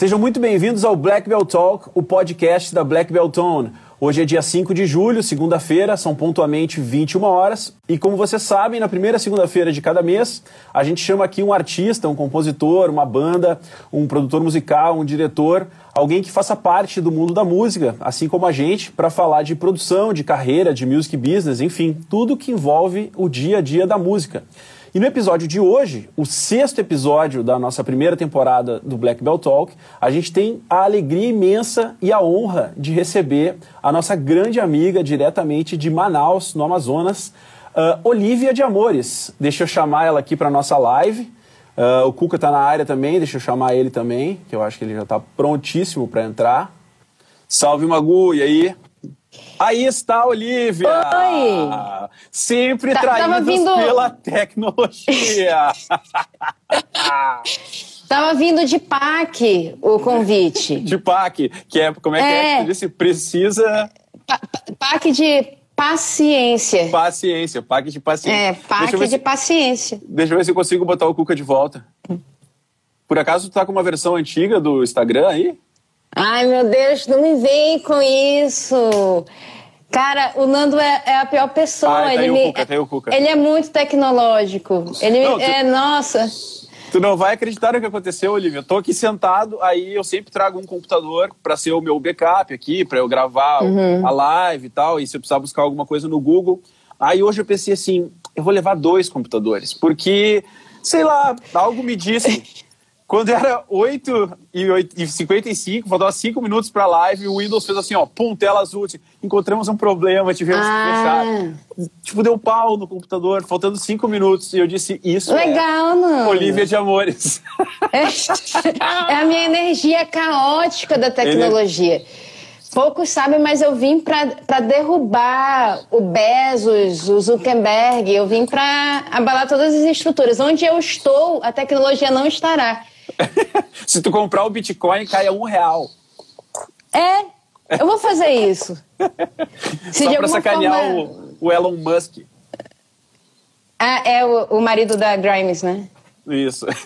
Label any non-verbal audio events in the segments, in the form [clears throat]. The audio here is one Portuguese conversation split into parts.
Sejam muito bem-vindos ao Black Belt Talk, o podcast da Black Belt Tone. Hoje é dia 5 de julho, segunda-feira, são pontualmente 21 horas. E como vocês sabem, na primeira segunda-feira de cada mês, a gente chama aqui um artista, um compositor, uma banda, um produtor musical, um diretor, alguém que faça parte do mundo da música, assim como a gente, para falar de produção, de carreira, de music business, enfim, tudo que envolve o dia a dia da música. E no episódio de hoje, o sexto episódio da nossa primeira temporada do Black Belt Talk, a gente tem a alegria imensa e a honra de receber a nossa grande amiga diretamente de Manaus, no Amazonas, uh, Olivia de Amores. Deixa eu chamar ela aqui para nossa live. Uh, o Cuca está na área também, deixa eu chamar ele também, que eu acho que ele já está prontíssimo para entrar. Salve, Magu, e aí? Aí está a Olivia! Oi! Sempre tá, traídos vindo... pela tecnologia! [laughs] Tava vindo de PAC o convite. De PAC, que é, como é, é. que é? Você disse, precisa... Pa PAC de paciência. Paciência, PAC de paciência. É, PAC de se... paciência. Deixa eu ver se eu consigo botar o Cuca de volta. Por acaso tu tá com uma versão antiga do Instagram aí? Ai, meu Deus, não me vem com isso. Cara, o Nando é, é a pior pessoa. Ah, ele, me, o Cuca. ele é muito tecnológico. Ele não, tu, é, nossa. Tu não vai acreditar no que aconteceu, Olivia. Eu tô aqui sentado, aí eu sempre trago um computador para ser o meu backup aqui, para eu gravar uhum. a live e tal, e se eu precisar buscar alguma coisa no Google. Aí hoje eu pensei assim, eu vou levar dois computadores, porque, sei lá, algo me disse [laughs] Quando era 8 e 55, faltava 5 minutos para a live, o Windows fez assim, ó, pum, tela azul, tipo, encontramos um problema, tivemos ah. que fechar. Tipo, deu pau no computador, faltando 5 minutos, e eu disse, isso Legal, é não. Olivia de Amores. [laughs] É, é a minha energia caótica da tecnologia. Poucos sabem, mas eu vim para derrubar o Bezos, o Zuckerberg, eu vim para abalar todas as estruturas. Onde eu estou, a tecnologia não estará. [laughs] Se tu comprar o Bitcoin, cai a um real. É, eu vou fazer isso. Se Só pra sacanear forma... o, o, Elon Musk. Ah, é o, o marido da Grimes, né? Isso. [laughs]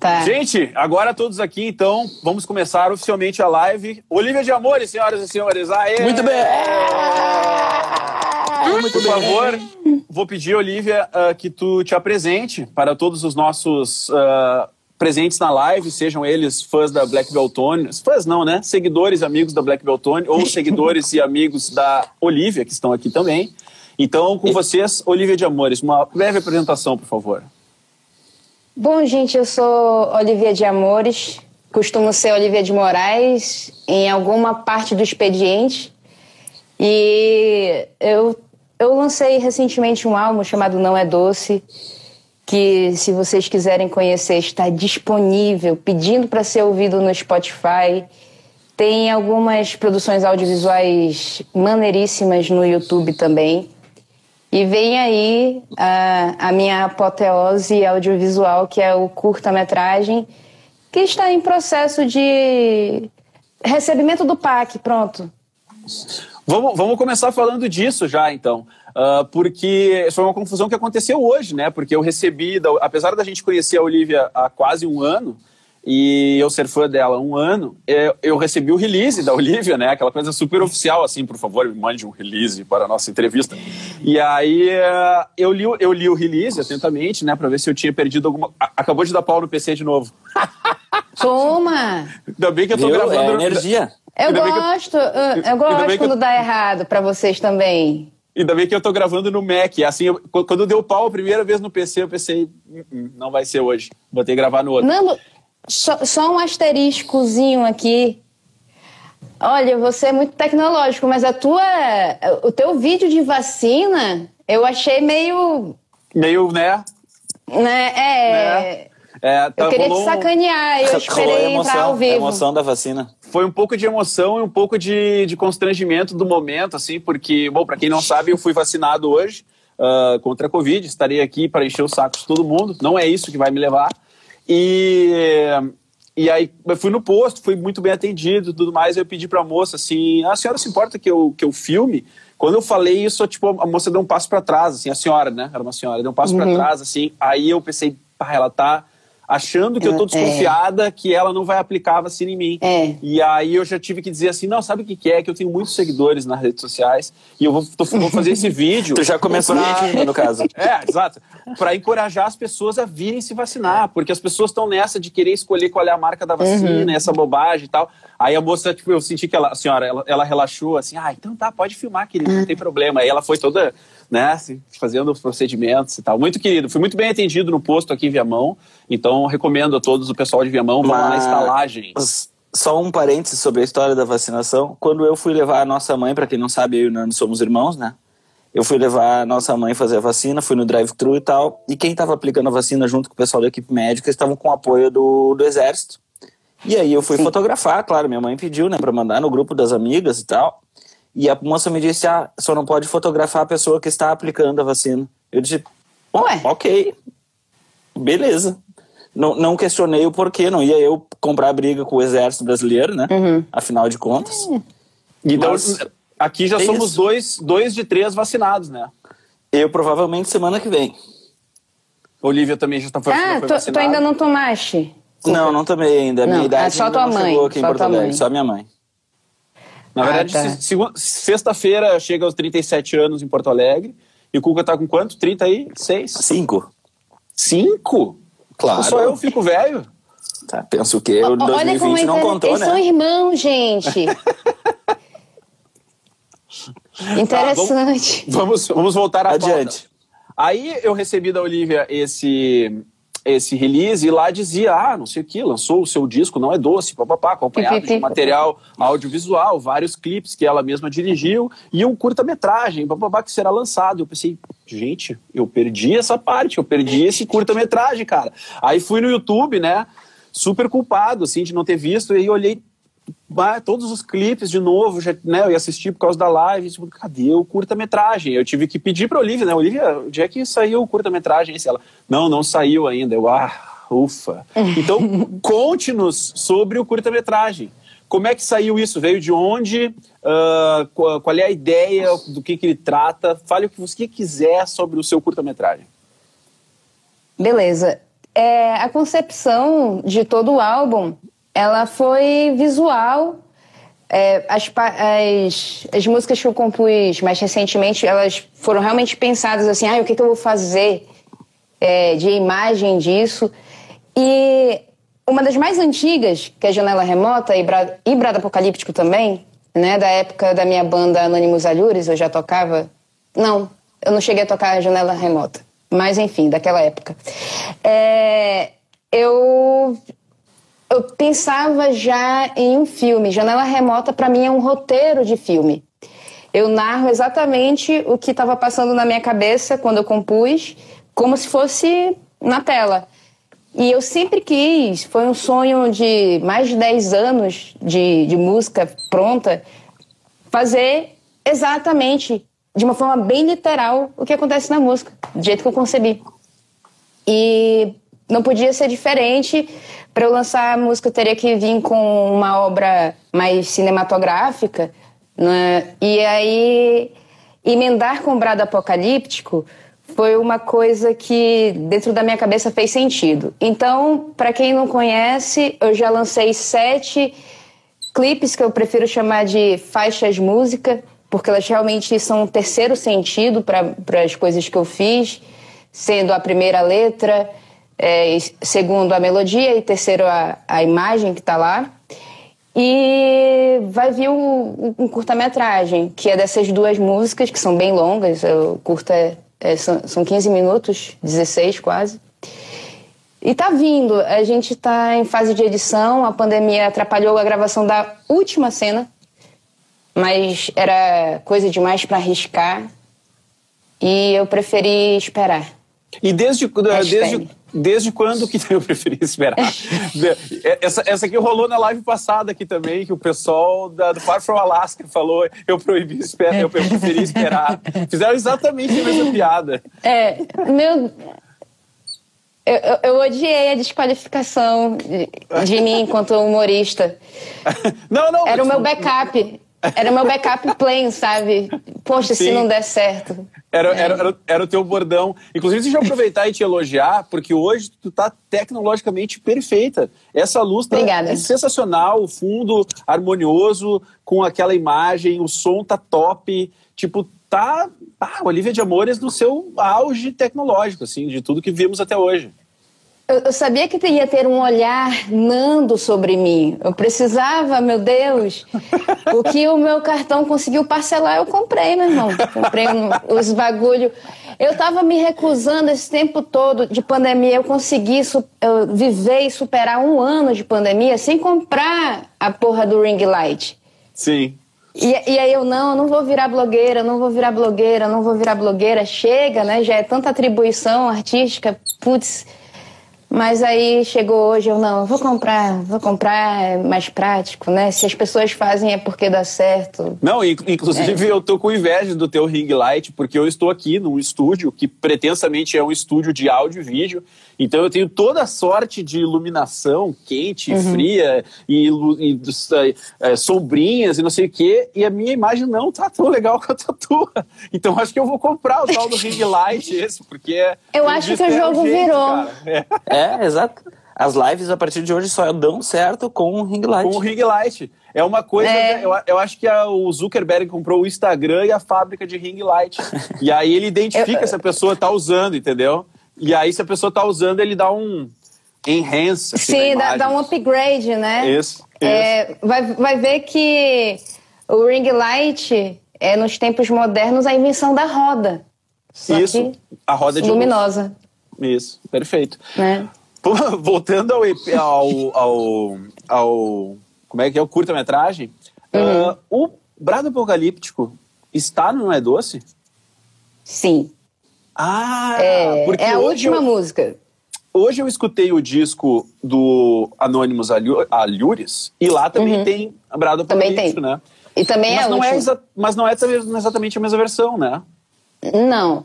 Tá. Gente, agora todos aqui, então, vamos começar oficialmente a live. Olivia de Amores, senhoras e senhores. Aê! Muito bem! Muito Por favor, vou pedir, Olivia, uh, que tu te apresente para todos os nossos uh, presentes na live, sejam eles fãs da Black Beltone, fãs não, né? Seguidores, amigos da Black Beltone, ou seguidores e amigos da Olivia, que estão aqui também. Então, com vocês, Olivia de Amores, uma breve apresentação, por favor. Bom, gente, eu sou Olivia de Amores, costumo ser Olivia de Moraes em alguma parte do expediente. E eu, eu lancei recentemente um álbum chamado Não é Doce, que se vocês quiserem conhecer está disponível, pedindo para ser ouvido no Spotify. Tem algumas produções audiovisuais maneiríssimas no YouTube também. E vem aí a, a minha apoteose audiovisual, que é o curta-metragem, que está em processo de recebimento do PAC, pronto. Vamos, vamos começar falando disso já, então. Uh, porque foi uma confusão que aconteceu hoje, né? Porque eu recebi, apesar da gente conhecer a Olivia há quase um ano, e eu ser fã dela há um ano, é, eu recebi o release da Olivia, né? Aquela coisa super oficial, assim, por favor, me mande um release para a nossa entrevista. E aí uh, eu li, eu li o release atentamente, né? Para ver se eu tinha perdido alguma... Acabou de dar pau no PC de novo. [laughs] Toma! Ainda bem que eu tô Viu? gravando... É energia. Eu gosto, eu, eu, gosto quando eu... dá errado para vocês também. Ainda bem que eu tô gravando no Mac. Assim, eu, quando deu pau a primeira vez no PC, eu pensei, hum, hum, não vai ser hoje. Botei gravar no outro. Nando, só, só um asteriscozinho aqui. Olha, você é muito tecnológico, mas a tua, o teu vídeo de vacina, eu achei meio... Meio, né? Né, é... Né? É, tá, eu queria te sacanear, eu esperei emoção, entrar ao vivo. A emoção da vacina. Foi um pouco de emoção e um pouco de, de constrangimento do momento, assim, porque, bom, para quem não sabe, eu fui vacinado hoje uh, contra a Covid, estarei aqui para encher o saco de todo mundo, não é isso que vai me levar. E, e aí eu fui no posto, fui muito bem atendido tudo mais, eu pedi para a moça assim, a senhora se importa que eu, que eu filme? Quando eu falei isso, tipo, a moça deu um passo para trás, assim, a senhora, né? Era uma senhora, deu um passo uhum. para trás, assim. Aí eu pensei, pá, ela tá achando que eu tô É. desconfiada que ela não vai aplicar a vacina em mim. É. E aí eu já tive que dizer assim, não, sabe o que, que é? Que eu tenho muitos seguidores nas redes sociais e eu vou, tô- vou fazer esse [laughs] vídeo. Tu já começou pra- no caso. [laughs] É, exato. Para encorajar as pessoas a virem se vacinar, porque as pessoas estão nessa de querer escolher qual é a marca da vacina, essa bobagem e tal. Aí a moça, tipo, eu senti que ela, a senhora, ela, ela relaxou assim, ah, então tá, pode filmar, querido, não tem problema. Aí ela foi toda, né, fazendo os procedimentos e tal. Muito querido, fui muito bem atendido no posto aqui em Viamão, então recomendo a todos o pessoal de Viamão, vão lá na estalagem. Só um parênteses sobre a história da vacinação. Quando eu fui levar a nossa mãe, pra quem não sabe, eu e o Nando somos irmãos, né? Eu fui levar a nossa mãe fazer a vacina, fui no drive-thru e tal. E quem tava aplicando a vacina junto com o pessoal da equipe médica estavam com o apoio do, do exército. E aí eu fui fotografar, claro, minha mãe pediu, né, pra mandar no grupo das amigas e tal. E a moça me disse: ah, só não pode fotografar a pessoa que está aplicando a vacina. Eu disse: "Bom, Ué. ok, beleza. Não, não questionei o porquê, não ia eu comprar briga com o exército brasileiro, né? Afinal de contas. Então, Mas- aqui já é somos isso. dois, dois de três vacinados, né? Eu provavelmente semana que vem. Olivia também já tá, foi, Ah, foi tu, tu ainda não tomaste? Não, não tomei ainda. A minha Não, idade é só ainda tua não mãe, chegou aqui em só Porto tua Alegre, mãe. só minha mãe. Na Ah, verdade, tá. sexta-feira chega aos 37 anos em Porto Alegre. E o Cuca tá com quanto? 36? Cinco. Cinco? Claro. Só eu fico velho. Tá, penso que o Olha como 2020 é não contou, Eles né? são irmãos, gente. [laughs] Interessante. Vamos, vamos voltar à Adiante. pauta. Aí eu recebi da Olivia esse, esse release e lá dizia, ah, não sei o que, lançou o seu disco, não é doce, papapá, acompanhado de material audiovisual, vários clipes que ela mesma dirigiu e um curta-metragem, papapá, que será lançado. Eu pensei, gente, eu perdi essa parte, eu perdi esse curta-metragem, cara. Aí fui no YouTube, né, super culpado, assim, de não ter visto, e olhei todos os clipes de novo, já, né, eu ia assistir por causa da live, tipo, cadê o curta-metragem? Eu tive que pedir pra Olivia, né, Olivia, onde é que saiu o curta-metragem? Ela, não, não saiu ainda. Eu, ah, ufa. [laughs] Então, conte-nos sobre o curta-metragem. Como é que saiu isso? Veio de onde? Ah, qual, qual é a ideia? Do que, que ele trata? Fale o que você quiser sobre o seu curta-metragem. Beleza. É, a concepção de todo o álbum, ela foi visual. É, as, as, as músicas que eu compus mais recentemente, elas foram realmente pensadas assim, ah, o que, que eu vou fazer é, de imagem disso. E uma das mais antigas, que é Janela Remota, e Bra- e Brado Apocalíptico também, né, da época da minha banda Anônimos Alhures, eu já tocava... Não, eu não cheguei a tocar Janela Remota. Mas, enfim, daquela época. É, eu eu pensava já em um filme. Janela Remota, para mim, é um roteiro de filme. Eu narro exatamente o que estava passando na minha cabeça quando eu compus, como se fosse na tela. E eu sempre quis, foi um sonho de mais de 10 anos de, de música pronta, fazer exatamente, de uma forma bem literal, o que acontece na música, do jeito que eu concebi. E não podia ser diferente. Para eu lançar a música, eu teria que vir com uma obra mais cinematográfica. Né? E aí, emendar com Brado Apocalíptico foi uma coisa que, dentro da minha cabeça, fez sentido. Então, para quem não conhece, eu já lancei sete clipes que eu prefiro chamar de faixas música, porque elas realmente são um terceiro sentido para as coisas que eu fiz, sendo a primeira letra, é, segundo a melodia e terceiro a, a imagem que está lá. E vai vir um, um curta-metragem, que é dessas duas músicas, que são bem longas, o curta é, é, são, são 15 minutos, 16 quase. E tá vindo, a gente tá em fase de edição, a pandemia atrapalhou a gravação da última cena, mas era coisa demais para arriscar e eu preferi esperar. E desde, desde. Desde quando que [laughs] eu preferi esperar? essa, essa aqui rolou na live passada aqui também, que o pessoal da, do Far From Alaska falou eu proibi esperar, eu, eu preferi esperar. Fizeram exatamente a mesma piada. É, meu. Eu, eu, eu odiei a desqualificação de, de mim enquanto humorista. [laughs] Não, não. Era o meu backup. Era meu backup plan, sabe? Poxa, se Sim. não der certo. Era, é. era, era, era, o teu bordão. Inclusive, deixa eu aproveitar e te elogiar, porque hoje tu tá tecnologicamente perfeita. Essa luz tá é sensacional, o fundo harmonioso, com aquela imagem, o som tá top. Tipo, tá. Ah, Olivia de Amores no seu auge tecnológico, assim, de tudo que vimos até hoje. Eu, eu, sabia que ia ter um olhar nando sobre mim. Eu precisava, meu Deus. O que o meu cartão conseguiu parcelar, eu comprei, meu irmão. Comprei os bagulho. Eu estava me recusando esse tempo todo de pandemia. Eu consegui eu viver e superar um ano de pandemia sem comprar a porra do ring light. Sim. E, e, aí eu, não, eu não vou virar blogueira, não vou virar blogueira, não vou virar blogueira. Chega, né? Já é tanta atribuição artística. Putz mas aí chegou hoje, eu não, vou comprar, vou comprar, é mais prático, né? Se as pessoas fazem é porque dá certo. Não, inclusive é. eu tô com inveja do teu ring light, porque eu estou aqui num estúdio que pretensamente é um estúdio de áudio e vídeo, então eu tenho toda a sorte de iluminação quente, uhum. fria e, e é, sombrinhas e não sei o quê, e a minha imagem não tá tão legal [laughs] quanto a tua. Então acho que eu vou comprar o tal do ring light esse, porque é. Eu acho que o jogo jeito, virou. É. é, exato. As lives a partir de hoje só dão certo com o ring light. Com o ring light. É uma coisa. É. Eu, eu, acho que a, o Zuckerberg comprou o Instagram e a fábrica de ring light. e aí ele identifica eu, se a pessoa tá usando, entendeu? E aí, se a pessoa tá usando, ele dá um enhance. Assim, Sim, dá, dá, um upgrade, né? Isso. É, vai, vai ver que o ring light é, nos tempos modernos, a invenção da roda. Isso, a roda de luminosa. Luz. Isso, perfeito. É. [laughs] Voltando ao, ao, ao, ao, Como é que é? O curta-metragem. Uhum. Uh, o Brado Apocalíptico está no Não É Doce? Sim. Ah, é, porque é a última eu, música. Hoje eu escutei o disco do Anônimos Alhures e lá também uhum. tem Brado Também tem. né? E também mas é não é Mas não é exatamente a mesma versão, né? Não.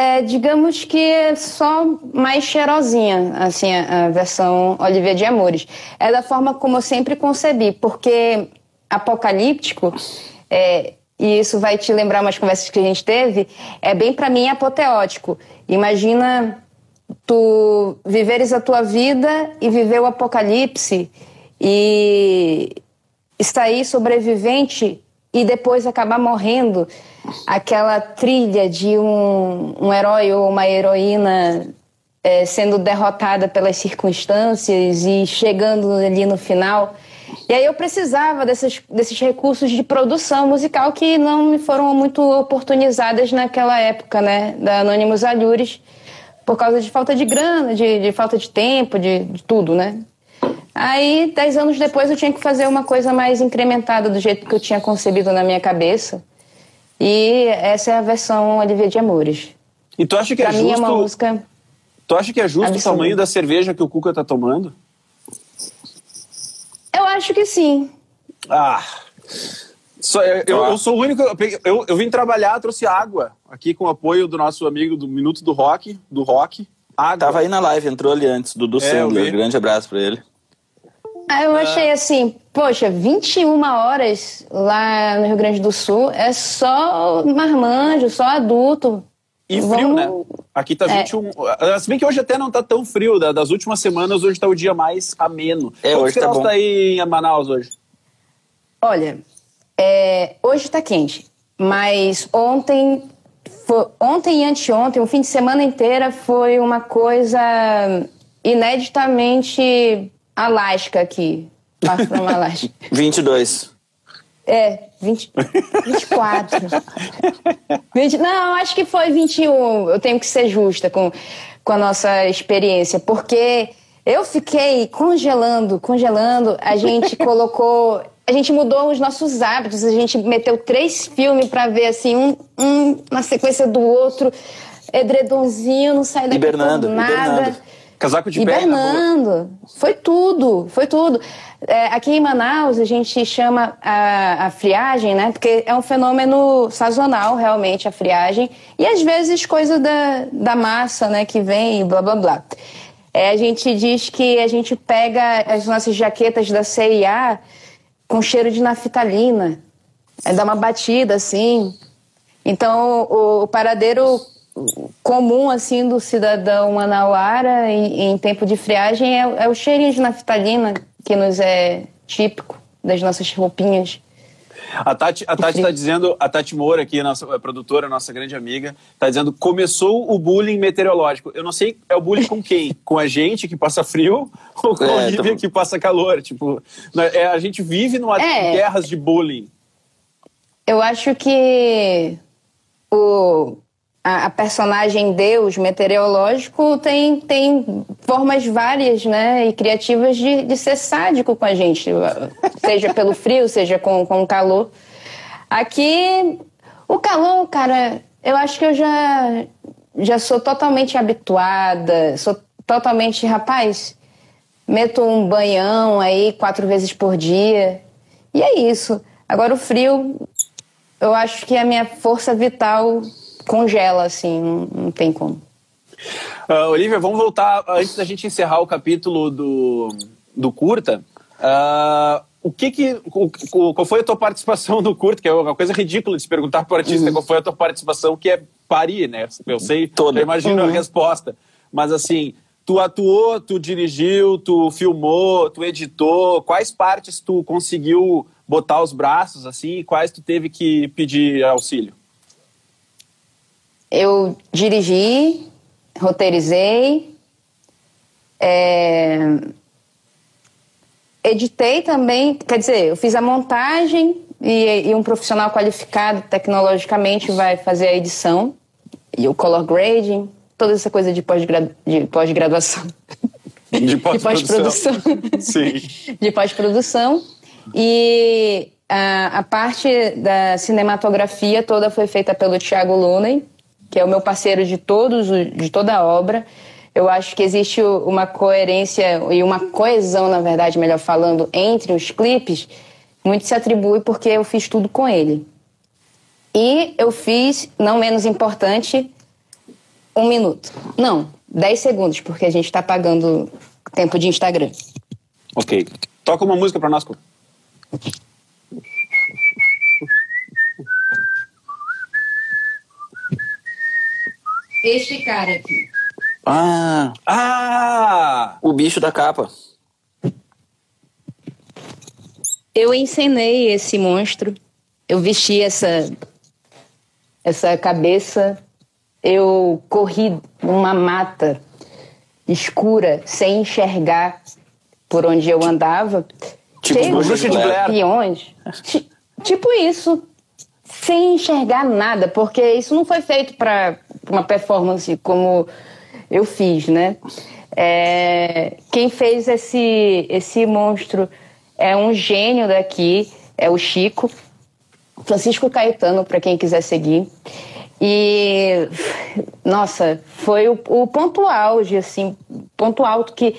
É, digamos que é só mais cheirosinha, assim, a, a versão Olivia de Amores. É da forma como eu sempre concebi, porque apocalíptico é, e isso vai te lembrar umas conversas que a gente teve, é bem para mim apoteótico. Imagina tu viveres a tua vida e viver o apocalipse e sair sobrevivente e depois acabar morrendo. Aquela trilha de um, um herói ou uma heroína é, sendo derrotada pelas circunstâncias e chegando ali no final. E aí eu precisava desses, desses recursos de produção musical que não me foram muito oportunizadas naquela época, né? Da Anônimos Alhures, por causa de falta de grana, de, de falta de tempo, de, de tudo, né? Aí, dez anos depois, eu tinha que fazer uma coisa mais incrementada do jeito que eu tinha concebido na minha cabeça. E essa é a versão Olivia de Amores. E tu acha que é pra é justo... Mim é uma música... Tu acha que é justo o tamanho da cerveja que o Cuca tá tomando? Eu acho que sim. Ah. Só, eu, eu, eu, sou o único. Eu, eu, vim trabalhar, trouxe água aqui com o apoio do nosso amigo do Minuto do Rock, do Rock. Água. Tava aí na live, entrou ali antes, Dudu é, Sandler. Grande abraço pra ele. Ah, eu achei assim, poxa, 21 horas lá no Rio Grande do Sul é só marmanjo, só adulto. E frio, Vamos... né? Aqui tá 21. É. Se bem que hoje até não tá tão frio. Das últimas semanas, hoje tá o dia mais ameno. É, hoje tá bom. tá aí em Manaus hoje? Olha, é, hoje tá quente. Mas ontem, foi, ontem e anteontem, o fim de semana inteira foi uma coisa ineditamente Alasca aqui. Passo pra uma Alasca. [laughs] 22. É, 20, 24. 20, não, acho que foi 21. Eu tenho que ser justa com, com a nossa experiência, porque eu fiquei congelando, congelando. A gente [laughs] colocou. A gente mudou os nossos hábitos, a gente meteu três filmes para ver assim, um, um na sequência do outro, edredonzinho, não sai daqui hibernando, nada. Hibernando. Casaco de Hibernando. Foi tudo, foi tudo. É, aqui em Manaus a gente chama a, a, friagem, né? Porque é um fenômeno sazonal, realmente, a friagem. E às vezes coisa da, da massa, né? Que vem e blá blá blá. É, a gente diz que a gente pega as nossas jaquetas da CIA com cheiro de naftalina. É, dá uma batida assim. Então, o, o paradeiro comum assim do cidadão manauara em, em tempo de friagem é, é, o cheirinho de naftalina que nos é típico das nossas roupinhas. A Tati a Tati está dizendo, a Tati Moura aqui, nossa produtora, nossa grande amiga, está dizendo começou o bullying meteorológico. Eu não sei, é o bullying com quem? [laughs] com a gente que passa frio [laughs] ou com é, a Lívia que passa calor? Tipo, né, é, a gente vive numa é, guerras de bullying. Eu acho que o a, a, personagem Deus meteorológico tem, tem formas várias né, e criativas de, de ser sádico com a gente, seja pelo frio, seja com, com o calor. Aqui, o calor, cara, eu acho que eu já, já sou totalmente habituada, sou totalmente, rapaz, meto um banhão aí quatro vezes por dia, e é isso. Agora, o frio, eu acho que a minha força vital congela, assim, não, não tem como. Uh, Olivia, vamos voltar antes da gente encerrar o capítulo do, do curta. Uh, o que que o, qual foi a tua participação no curta? Que é uma coisa ridícula de se perguntar para o artista uhum. qual foi a tua participação, que é parir, né? Eu sei, Toda. eu imagino uhum. a resposta. Mas assim, tu atuou, tu dirigiu, tu filmou, tu editou. Quais partes tu conseguiu botar os braços assim? E quais tu teve que pedir auxílio? Eu dirigi, roteirizei, é, editei também, quer dizer, eu fiz a montagem e, e um profissional qualificado tecnologicamente vai fazer a edição e o color grading, toda essa coisa de pós-graduação. De [laughs] pós-produção. Sim. De pós-produção. E a, a, parte da cinematografia toda foi feita pelo Thiago Lunen, que é o meu parceiro de todos de toda a obra. Eu acho que existe uma coerência e uma coesão, na verdade, melhor falando, entre os clipes. Muito se atribui porque eu fiz tudo com ele. E eu fiz, não menos importante, um minuto. Não, dez segundos, porque a gente está pagando tempo de Instagram. Ok. Toca uma música para nós. Este cara aqui. Ah! Ah! O bicho da capa. Eu encenei esse monstro. Eu vesti essa essa cabeça. Eu corri numa mata escura sem enxergar por onde eu andava. Tipo cheio de escorpiões. tipo isso sem enxergar nada, porque isso não foi feito para uma performance como eu fiz, né? É, quem fez esse, esse monstro é um gênio daqui, é o Chico, Francisco Caetano, para quem quiser seguir. E, nossa, foi o, o ponto auge, assim, ponto alto que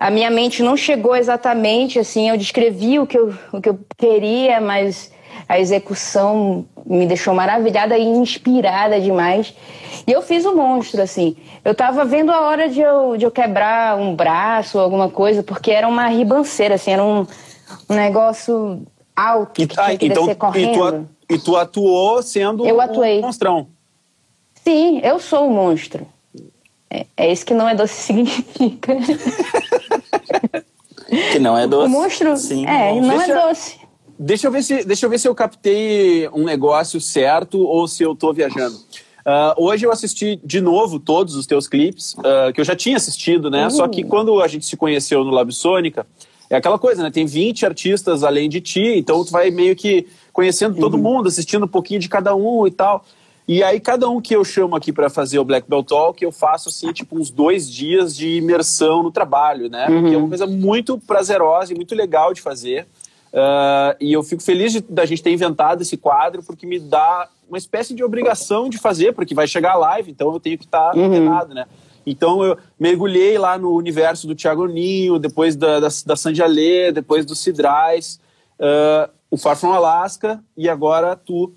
a minha mente não chegou exatamente, assim, eu descrevi o que eu, o que eu queria, mas a execução me deixou maravilhada e inspirada demais. E eu fiz o um monstro, assim. Eu tava vendo a hora de eu, de eu quebrar um braço ou alguma coisa, porque era uma ribanceira, assim, era um, um negócio alto e, que tinha que então, descer correndo. E tu, e tu atuou sendo eu atuei. um monstrão. Sim, eu sou o um monstro. É, é isso que não é doce [laughs] significa. [laughs] que não é doce. O monstro Sim, é, não é doce. Deixa eu, ver se, deixa eu ver se eu captei um negócio certo ou se eu tô viajando. Uh, hoje eu assisti de novo todos os teus clipes, uh, que eu já tinha assistido, né? Uhum. Só que quando a gente se conheceu no Lab Sônica, é aquela coisa, né? Tem 20 artistas além de ti, então tu vai meio que conhecendo todo uhum. mundo, assistindo um pouquinho de cada um e tal. E aí, cada um que eu chamo aqui para fazer o Black Belt Talk, eu faço, assim, tipo, uns dois dias de imersão no trabalho, né? Uhum. Porque é uma coisa muito prazerosa e muito legal de fazer. Uh, e eu fico feliz de, da gente ter inventado esse quadro, porque me dá uma espécie de obrigação de fazer, porque vai chegar a live, então eu tenho que estar tá uhum. né? Então eu mergulhei lá no universo do Thiago Ninho, depois da, da, da depois do Cidrais, uh, o Far From Alaska e agora tu.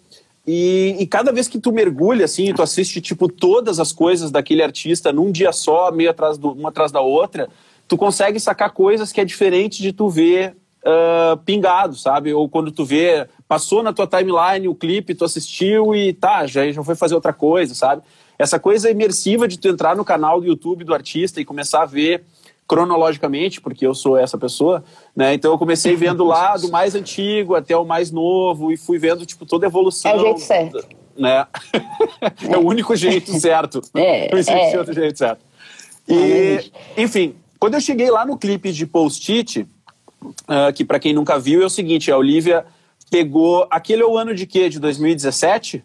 E, e, cada vez que tu mergulha, assim, tu assiste, tipo, todas as coisas daquele artista num dia só, meio atrás do, uma atrás da outra, tu consegue sacar coisas que é diferente de tu ver uh, pingado, sabe? Ou quando tu vê passou na tua timeline o clipe, tu assistiu e tá, já, já foi fazer outra coisa, sabe? Essa coisa imersiva de tu entrar no canal do YouTube do artista e começar a ver cronologicamente, porque eu sou essa pessoa, né? Então eu comecei vendo lá do [laughs] mais antigo até o mais novo e fui vendo tipo toda a evolução. É o jeito certo. Né? É, [laughs] é o único jeito certo. É, [laughs] Não existe é. outro jeito certo. E, enfim, quando eu cheguei lá no clipe de Post-it, uh, que para quem nunca viu é o seguinte, a Olivia pegou aquele é o ano de quê? De 2017?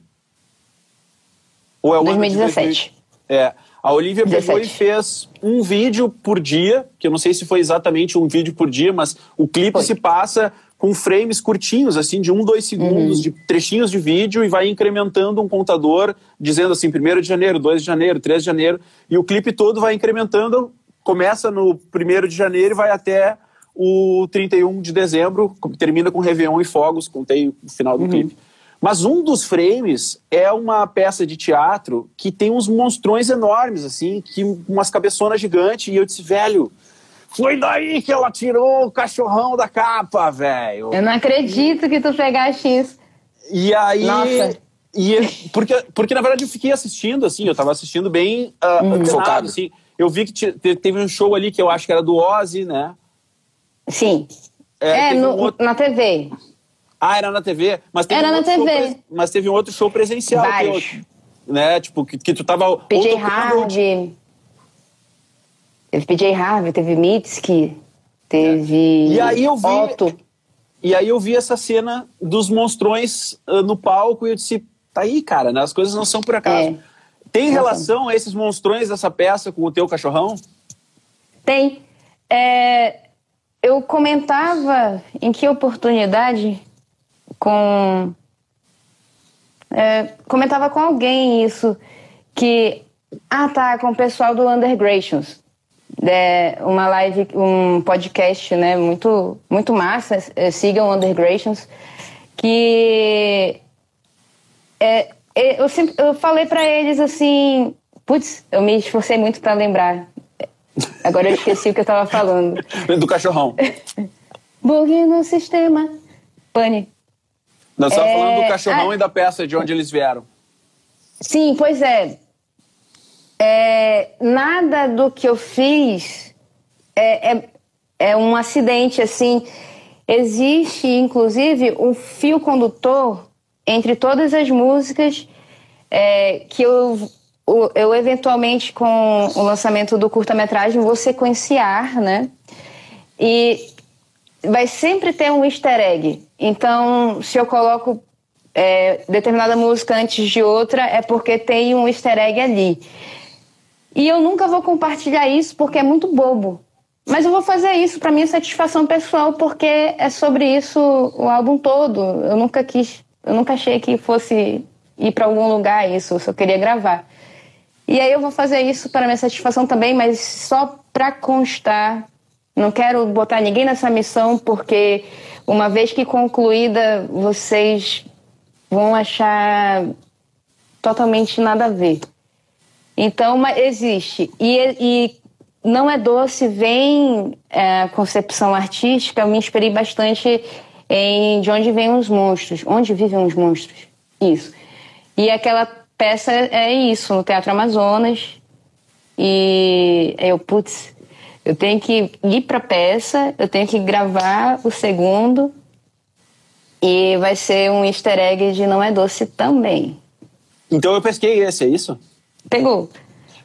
Ou é o 2017. ano de 2017? É. A Olivia 17. pegou e fez um vídeo por dia, que eu não sei se foi exatamente um vídeo por dia, mas o clipe foi. se passa com frames curtinhos, assim, de um, dois segundos, uhum. de trechinhos de vídeo e vai incrementando um contador, dizendo assim, 1 de janeiro, 2 de janeiro, 3 de janeiro, e o clipe todo vai incrementando, começa no 1 de janeiro e vai até o 31 de dezembro, termina com Réveillon e fogos, contei o final do uhum. clipe. Mas um dos frames é uma peça de teatro que tem uns monstrões enormes, assim, que umas cabeçonas gigantes, e eu disse, velho, foi daí que ela tirou o cachorrão da capa, velho. Eu não acredito que tu pegaste isso. E aí. Nossa. E, porque, porque, na verdade, eu fiquei assistindo, assim, eu tava assistindo bem uh, uhum. focado, assim. Eu vi que teve um show ali que eu acho que era do Ozzy, né? Sim. É, é no, um outro... na TV. Ah, era na TV? Mas teve era um na TV. Pre... Mas teve um outro show presencial. Vários. Que eu, né? Tipo, que, que tu tava... PJ Harvey. Teve PJ Harvey, teve Mitski, teve... E aí eu vi... Otto. E aí eu vi essa cena dos monstrões uh, no palco e eu disse, tá aí, cara, né? As coisas não são por acaso. É. Tem relação a esses monstrões dessa peça com o teu cachorrão? Tem. É, eu comentava em que oportunidade com. É, comentava com alguém isso, que. Ah, tá, com o pessoal do Undergrations. É uma live, um podcast, né, muito, muito massa, é, sigam o Undergrations, que é, é, eu, sempre, eu falei para eles assim, putz, eu me esforcei muito para lembrar. Agora eu esqueci o que eu tava falando. Do cachorrão. Bug no sistema. Pane. Nós estamos é... falando do cachorrão ah, e da peça de onde eles vieram. Sim, pois é. é. Nada do que eu fiz é, é, é um acidente, assim. Existe, inclusive, um fio condutor entre todas as músicas é, que eu, eu, eventualmente, com o lançamento do curta-metragem, vou sequenciar, né? E vai sempre ter um easter egg. Então, se eu coloco é, determinada música antes de outra, é porque tem um easter egg ali. E eu nunca vou compartilhar isso porque é muito bobo. Mas eu vou fazer isso para minha satisfação pessoal porque é sobre isso o álbum todo. Eu nunca quis, eu nunca achei que fosse ir para algum lugar isso, eu só queria gravar. E aí eu vou fazer isso para minha satisfação também, mas só para constar não quero botar ninguém nessa missão porque uma vez que concluída, vocês vão achar totalmente nada a ver. Então, mas existe. E, e não é doce, vem é, a concepção artística. Eu me inspirei bastante em De Onde Vêm os Monstros. Onde vivem os monstros? Isso. E aquela peça é isso, no Teatro Amazonas. E eu, putz, eu tenho que ir para a peça, eu tenho que gravar o segundo e vai ser um easter egg de Não é Doce também. Então eu pesquei esse, é isso? Pegou.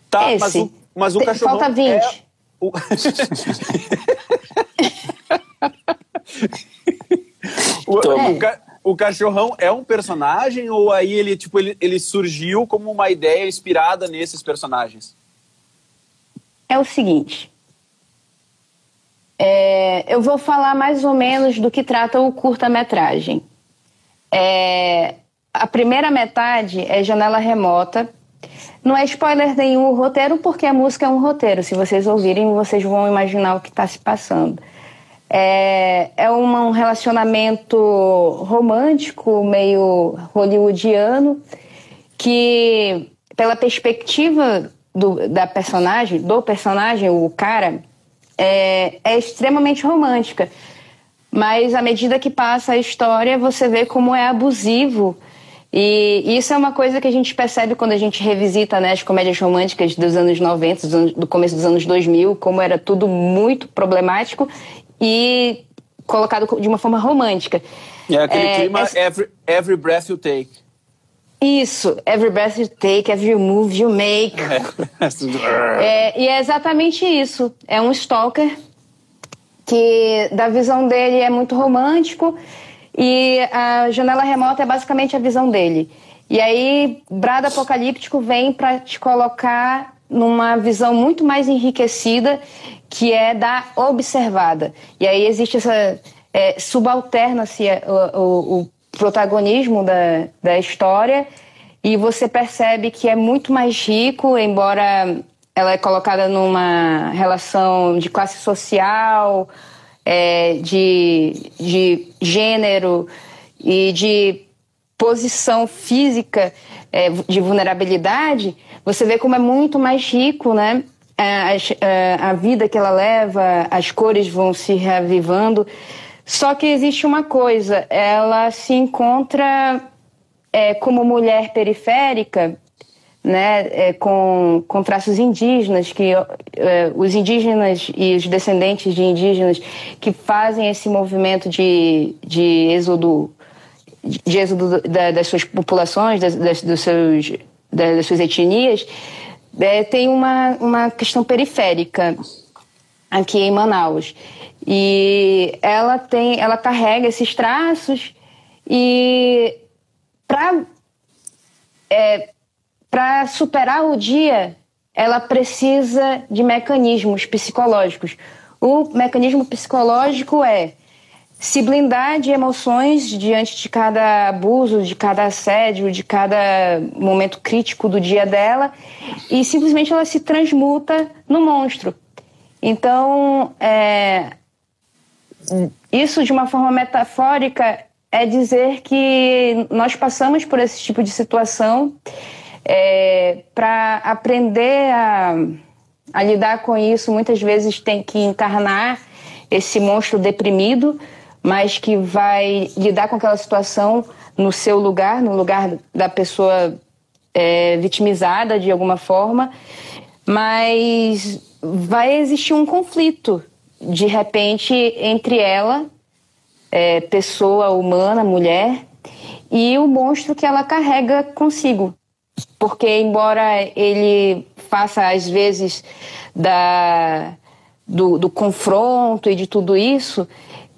Tá, esse. mas o, mas o cachorro. Falta 20. É... O... [laughs] [laughs] o, é. o, ca... o, cachorrão é um personagem ou aí ele, tipo, ele, ele surgiu como uma ideia inspirada nesses personagens? É o seguinte, é, eu vou falar mais ou menos do que trata o curta-metragem. É, a primeira metade é Janela Remota. Não é spoiler nenhum o roteiro, porque a música é um roteiro. Se vocês ouvirem, vocês vão imaginar o que está se passando. É, é uma, um relacionamento romântico, meio hollywoodiano, que, pela perspectiva do, da personagem, do personagem, o cara, é, é extremamente romântica. mas à medida que passa a história, você vê como é abusivo. E isso é uma coisa que a gente percebe quando a gente revisita né, as comédias românticas dos anos 90, do começo dos anos 2000, como era tudo muito problemático e colocado de uma forma romântica. É aquele é, clima essa... every, every breath you take. Isso, every breath you take, every move you make. [laughs] é, e é exatamente isso. É um stalker que, da visão dele, é muito romântico e a janela remota é basicamente a visão dele. E aí, Brado Apocalíptico vem para te colocar numa visão muito mais enriquecida, que é da observada. E aí existe essa. É, Subalterna-se o, o, o protagonismo da, da história e você percebe que é muito mais rico, embora ela é colocada numa relação de classe social, é, de, de gênero e de posição física é, de vulnerabilidade, você vê como é muito mais rico, né? A, a, a vida que ela leva, as cores vão se reavivando. Só que existe uma coisa, ela se encontra é, como mulher periférica, né, é, com, com traços indígenas, que é, os indígenas e os descendentes de indígenas que fazem esse movimento de, de êxodo, de êxodo da, das suas populações, das, das, dos seus, das suas etnias, é, tem uma, uma questão periférica aqui em Manaus. E ela tem, ela carrega esses traços e para é, para superar o dia, ela precisa de mecanismos psicológicos. O mecanismo psicológico é se blindar de emoções diante de cada abuso, de cada assédio, de cada momento crítico do dia dela e simplesmente ela se transmuta no monstro. Então, é, isso, de uma forma metafórica, é dizer que nós passamos por esse tipo de situação é, para aprender a, a lidar com isso. Muitas vezes tem que encarnar esse monstro deprimido, mas que vai lidar com aquela situação no seu lugar, no lugar da pessoa é, vitimizada de alguma forma, mas vai existir um conflito de repente entre ela, é, pessoa humana, mulher, e o monstro que ela carrega consigo. Porque, embora ele faça, às vezes, da, do, do confronto e de tudo isso,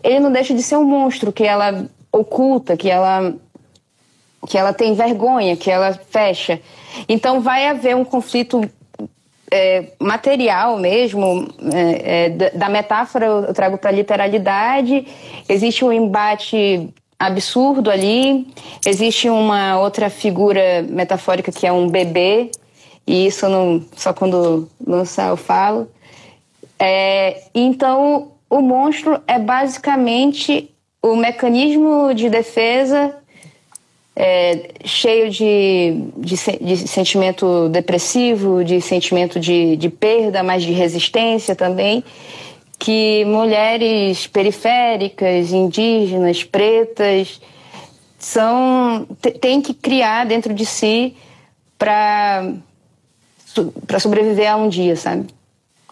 ele não deixa de ser um monstro que ela oculta, que ela, que ela tem vergonha, que ela fecha. Então, vai haver um conflito é, material mesmo, é, é, da metáfora eu trago para literalidade. Existe um embate absurdo ali, existe uma outra figura metafórica que é um bebê, e isso não, só quando lançar eu falo. É, então, o monstro é basicamente o mecanismo de defesa é, cheio de, de, de, sentimento depressivo, de sentimento de, de perda, mas de resistência também, que mulheres periféricas, indígenas, pretas, são têm que criar dentro de si para para sobreviver a um dia, sabe?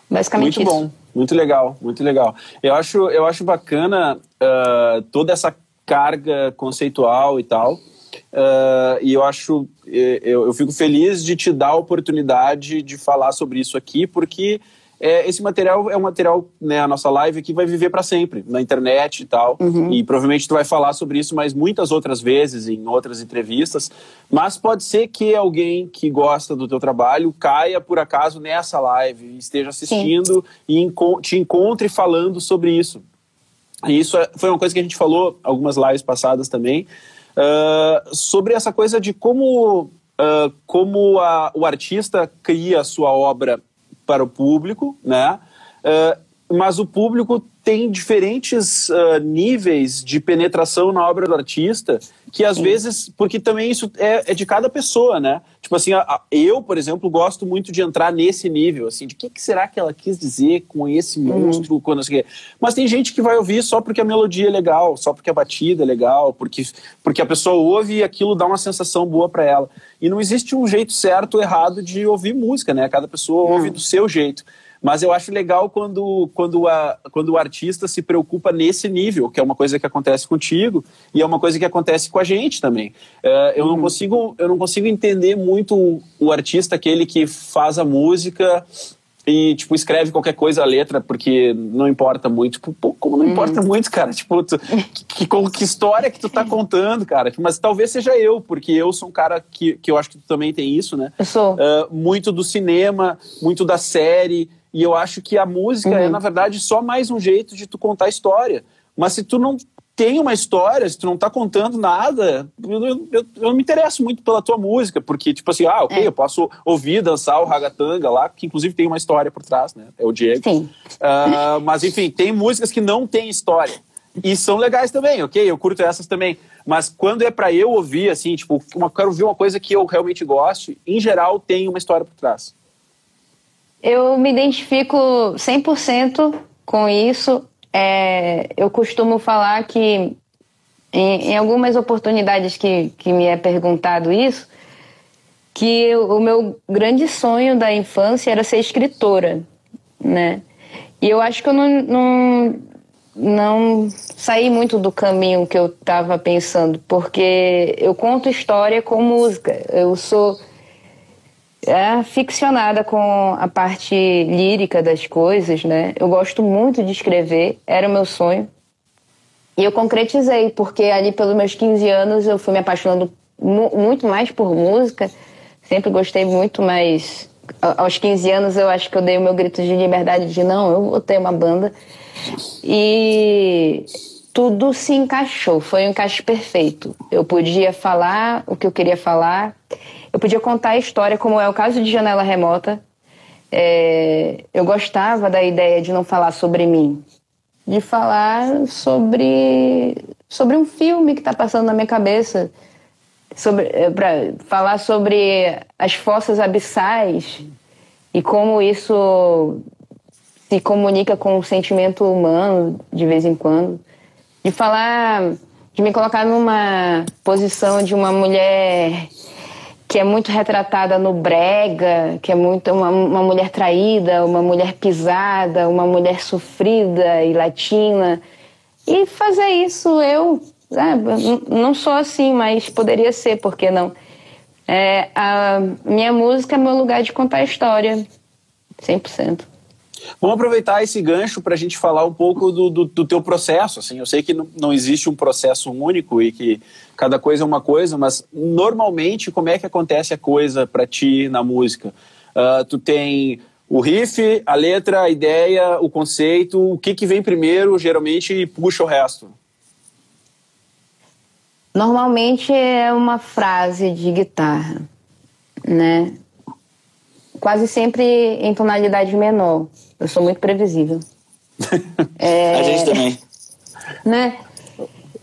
Basicamente muito isso. bom, muito legal, muito legal. Eu acho eu acho bacana uh, toda essa carga conceitual e tal. Uh, e eu acho, eh, eu, eu, fico feliz de te dar a oportunidade de falar sobre isso aqui, porque é, esse material é um material, né, a nossa live aqui vai viver para sempre, na internet e tal, uhum. e provavelmente tu vai falar sobre isso mais muitas outras vezes, em outras entrevistas, mas pode ser que alguém que gosta do teu trabalho caia por acaso nessa live, esteja assistindo Sim. e enco te encontre falando sobre isso. E isso é, foi uma coisa que a gente falou algumas lives passadas também, uh, sobre essa coisa de como, uh, como a, o artista cria a sua obra para o público, né? Uh, mas o público tem diferentes uh, níveis de penetração na obra do artista, que às Sim. vezes, porque também isso é, é, de cada pessoa, né? Tipo assim, a, a, eu, por exemplo, gosto muito de entrar nesse nível, assim, de o que, que, será que ela quis dizer com esse uhum. monstro, uhum. quando assim, Mas tem gente que vai ouvir só porque a melodia é legal, só porque a batida é legal, porque, porque a pessoa ouve e aquilo dá uma sensação boa para ela. E não existe um jeito certo ou errado de ouvir música, né? Cada pessoa uhum. ouve do seu jeito. Mas eu acho legal quando, quando, a, quando o artista se preocupa nesse nível, que é uma coisa que acontece contigo e é uma coisa que acontece com a gente também. É, eu, não uhum. consigo, eu não consigo entender muito o, o artista, aquele que faz a música e, tipo, escreve qualquer coisa a letra, porque não importa muito. Tipo, pô, como não hum. importa muito, cara? Tipo, tu, que, que, que, história que tu tá contando, cara? Mas talvez seja eu, porque eu sou um cara que, que eu acho que tu também tem isso, né? Eu sou. Uh, muito do cinema, muito da série. E eu acho que a música é, uhum. é, na verdade, só mais um jeito de tu contar história. Mas se tu não tem uma história, se tu não tá contando nada, eu, eu, eu, não me interesso muito pela tua música, porque, tipo assim, ah, ok, é. eu posso ouvir, dançar o ragatanga lá, que inclusive tem uma história por trás, né? É o Diego. Sim. Uh, mas, enfim, tem músicas que não têm história. E são legais também, ok? Eu curto essas também. Mas quando é para eu ouvir, assim, tipo, uma, quero ouvir uma coisa que eu realmente goste, em geral tem uma história por trás. Eu me identifico 100% com isso. É, eu costumo falar que, em, em, algumas oportunidades que, que me é perguntado isso, que o meu grande sonho da infância era ser escritora, né? E eu acho que eu não, não, não saí muito do caminho que eu estava pensando, porque eu conto história com música. Eu sou é ficcionada com a parte lírica das coisas, né? Eu gosto muito de escrever, era o meu sonho. E eu concretizei, porque ali pelos meus 15 anos eu fui me apaixonando mu muito mais por música. Sempre gostei muito, mas aos 15 anos eu acho que eu dei o meu grito de liberdade de não, eu vou ter uma banda. E tudo se encaixou, foi um encaixe perfeito. Eu podia falar o que eu queria falar eu podia contar a história, como é o caso de Janela Remota. É, eu gostava da ideia de não falar sobre mim, de falar sobre, sobre um filme que está passando na minha cabeça, sobre é, para falar sobre as fossas abissais e como isso se comunica com o sentimento humano de vez em quando, de falar, de me colocar numa posição de uma mulher que é muito retratada no brega, que é muito uma, uma mulher traída, uma mulher pisada, uma mulher sofrida e latina. E fazer isso eu é, não sou assim, mas poderia ser, por que não? É, a minha música é meu lugar de contar história, 100%. Vamos aproveitar esse gancho para a gente falar um pouco do, do, do, teu processo. Assim, eu sei que não, existe um processo único e que cada coisa é uma coisa, mas normalmente como é que acontece a coisa para ti na música? Uh, tu tem o riff, a letra, a ideia, o conceito, o que, que vem primeiro geralmente e puxa o resto? Normalmente é uma frase de guitarra, né? Quase sempre em tonalidade menor. Eu sou muito previsível. é, [laughs] a gente também. Né?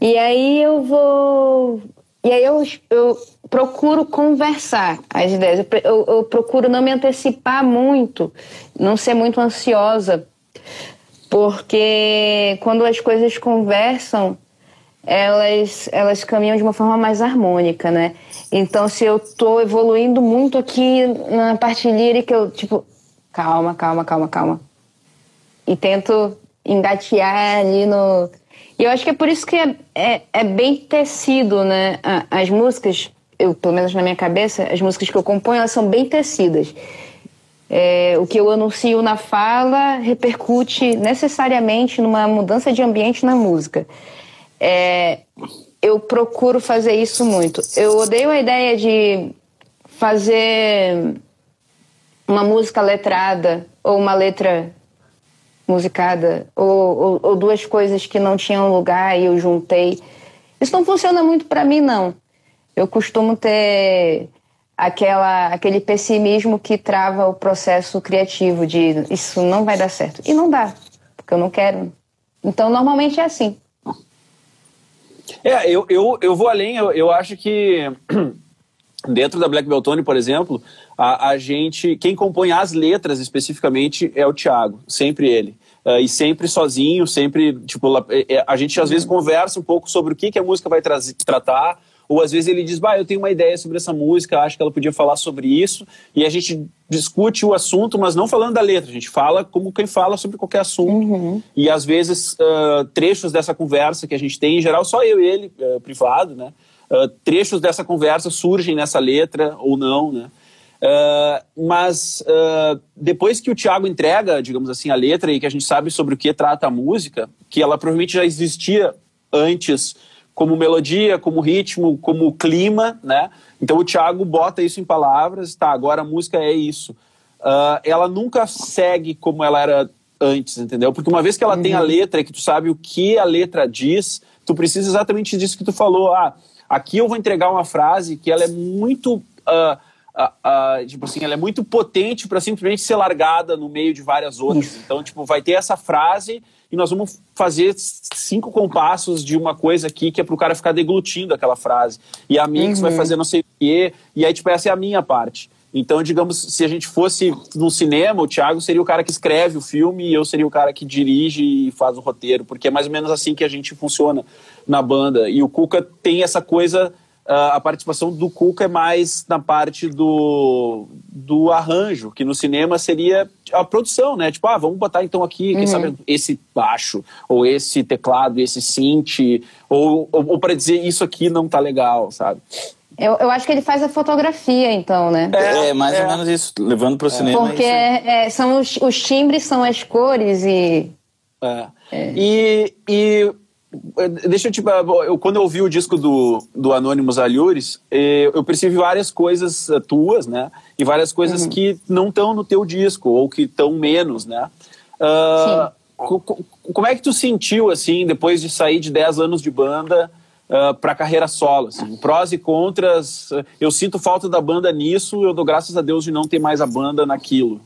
E aí eu vou. E aí eu, eu procuro conversar as ideias. Eu, eu procuro não me antecipar muito, não ser muito ansiosa, porque quando as coisas conversam, elas, elas caminham de uma forma mais harmônica, né? Então, se eu tô evoluindo muito aqui na parte lírica, eu, tipo, calma, calma, calma, calma. E tento engatear ali no. E eu acho que é por isso que é, é, é bem tecido, né? As músicas, eu, pelo menos na minha cabeça, as músicas que eu componho, elas são bem tecidas. É, o que eu anuncio na fala repercute necessariamente numa mudança de ambiente na música. É, eu procuro fazer isso muito. Eu odeio a ideia de fazer uma música letrada ou uma letra musicada ou, ou, ou, duas coisas que não tinham lugar e eu juntei. Isso não funciona muito para mim, não. Eu costumo ter aquela, aquele pessimismo que trava o processo criativo de isso não vai dar certo. E não dá, porque eu não quero. Então, normalmente é assim. É, eu, eu, eu vou além, eu, eu acho que [clears throat] dentro da Black Beltone, por exemplo, a, a gente, quem compõe as letras especificamente é o Thiago, sempre ele. Uh, e sempre sozinho, sempre, tipo, é, é, a gente às vezes conversa um pouco sobre o que, que a música vai tratar, ou às vezes ele diz, bah, eu tenho uma ideia sobre essa música, acho que ela podia falar sobre isso, e a gente discute o assunto, mas não falando da letra, a gente fala como quem fala sobre qualquer assunto. Uhum. E às vezes uh, trechos dessa conversa que a gente tem, em geral só eu e ele, uh, privado, né? Uh, trechos dessa conversa surgem nessa letra ou não, né? mas depois que o Tiago entrega, digamos assim, a letra e que a gente sabe sobre o que trata a música, que ela provavelmente já existia antes como melodia, como ritmo, como clima, né? Então o Thiago bota isso em palavras, tá, agora a música é isso. Uh, ela nunca segue como ela era antes, entendeu? Porque uma vez que ela uhum. tem a uhum. letra e que tu sabe o que a letra diz, tu precisa exatamente disso que tu falou. Ah, aqui eu vou entregar uma frase que ela é muito... Uh, uh, uh, tipo assim, ela é muito potente para simplesmente ser largada no meio de várias outras. Então, tipo, vai ter essa frase e nós vamos fazer cinco compassos de uma coisa aqui que é para o cara ficar deglutindo aquela frase. E a Mix uhum. vai fazer não sei o quê, e aí, tipo, essa é a minha parte. Então, digamos, se a gente fosse no cinema, o Thiago seria o cara que escreve o filme e eu seria o cara que dirige e faz o roteiro, porque é mais ou menos assim que a gente funciona na banda. E o Cuca tem essa coisa a participação do Cuca é mais na parte do, do arranjo, que no cinema seria a produção, né? Tipo, ah, vamos botar então aqui, uhum. quem sabe, esse baixo, ou esse teclado, esse synth, ou, ou, ou para dizer isso aqui não tá legal, sabe? Eu, eu acho que ele faz a fotografia, então, né? É, é mais é. ou menos isso, levando para o é. cinema. Porque é, são os, os timbres, são as cores e... É. E, e Deixa eu te. Eu, quando eu ouvi o disco do, do Anônimos Alhures, eh, eu percebi várias coisas eh, tuas, né? E várias coisas uhum. que não estão no teu disco, ou que estão menos, né? Uh, como é que tu sentiu, assim, depois de sair de 10 anos de banda uh, ah, para carreira solo? Assim, prós e contras. Eu sinto falta da banda nisso, eu dou graças a Deus de não ter mais a banda naquilo.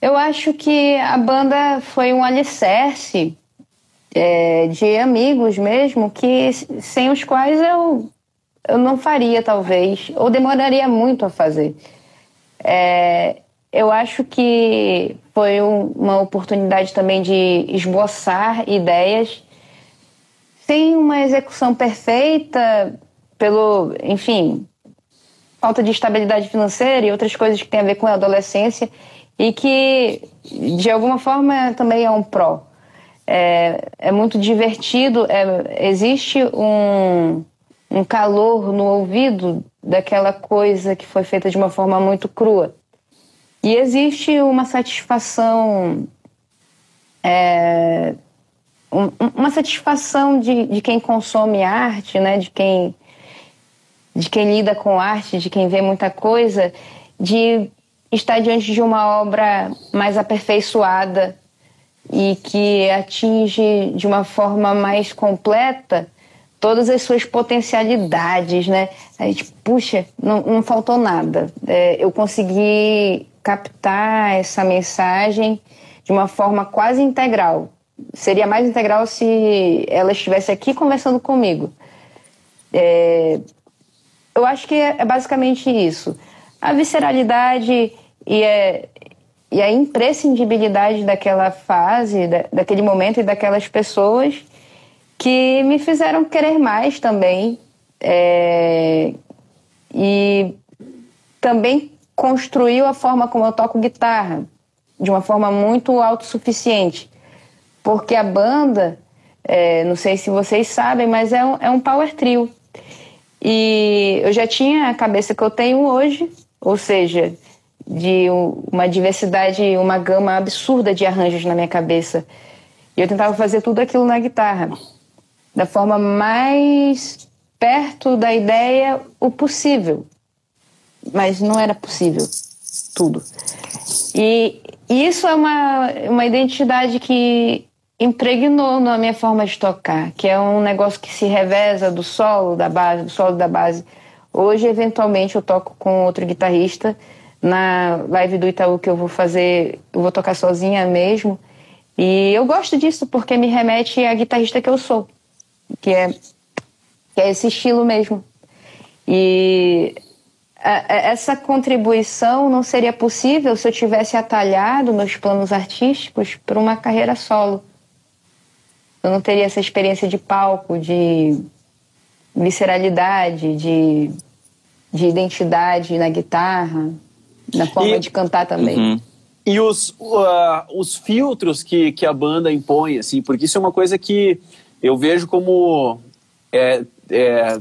Eu acho que a banda foi um alicerce é, de amigos mesmo, que sem os quais eu, eu não faria, talvez, ou demoraria muito a fazer. É, eu acho que foi um, uma oportunidade também de esboçar ideias sem uma execução perfeita, pelo, enfim, falta de estabilidade financeira e outras coisas que têm a ver com a adolescência e que, de alguma forma, também é um pró é, é muito divertido. É, existe um, um calor no ouvido daquela coisa que foi feita de uma forma muito crua. E existe uma satisfação. É, um, uma satisfação de, de quem consome arte, né? de, quem, de quem lida com arte, de quem vê muita coisa, de estar diante de uma obra mais aperfeiçoada, e que atinge de uma forma mais completa todas as suas potencialidades, né? A gente, puxa, não, não faltou nada. É, eu consegui captar essa mensagem de uma forma quase integral. Seria mais integral se ela estivesse aqui conversando comigo. É, eu acho que é, é basicamente isso. A visceralidade e é, e a imprescindibilidade daquela fase, da, daquele momento e daquelas pessoas que me fizeram querer mais também. É, e também construiu a forma como eu toco guitarra, de uma forma muito autossuficiente. Porque a banda, é, não sei se vocês sabem, mas é um, é um power trio. E eu já tinha a cabeça que eu tenho hoje, ou seja, de uma diversidade, uma gama absurda de arranjos na minha cabeça. E eu tentava fazer tudo aquilo na guitarra, da forma mais perto da ideia o possível. Mas não era possível tudo. E isso é uma, uma identidade que impregnou na minha forma de tocar, que é um negócio que se reveza do solo da base, do solo da base. Hoje, eventualmente, eu toco com outro guitarrista na live do Itaú que eu vou fazer, eu vou tocar sozinha mesmo. E eu gosto disso porque me remete à guitarrista que eu sou, que é, que é esse estilo mesmo. E essa contribuição não seria possível se eu tivesse atalhado meus planos artísticos para uma carreira solo. Eu não teria essa experiência de palco, de visceralidade, de, de identidade na guitarra, na forma e, de cantar também. Uhum. E os, uh, os filtros que, que a banda impõe, assim, porque isso é uma coisa que eu vejo como é, é,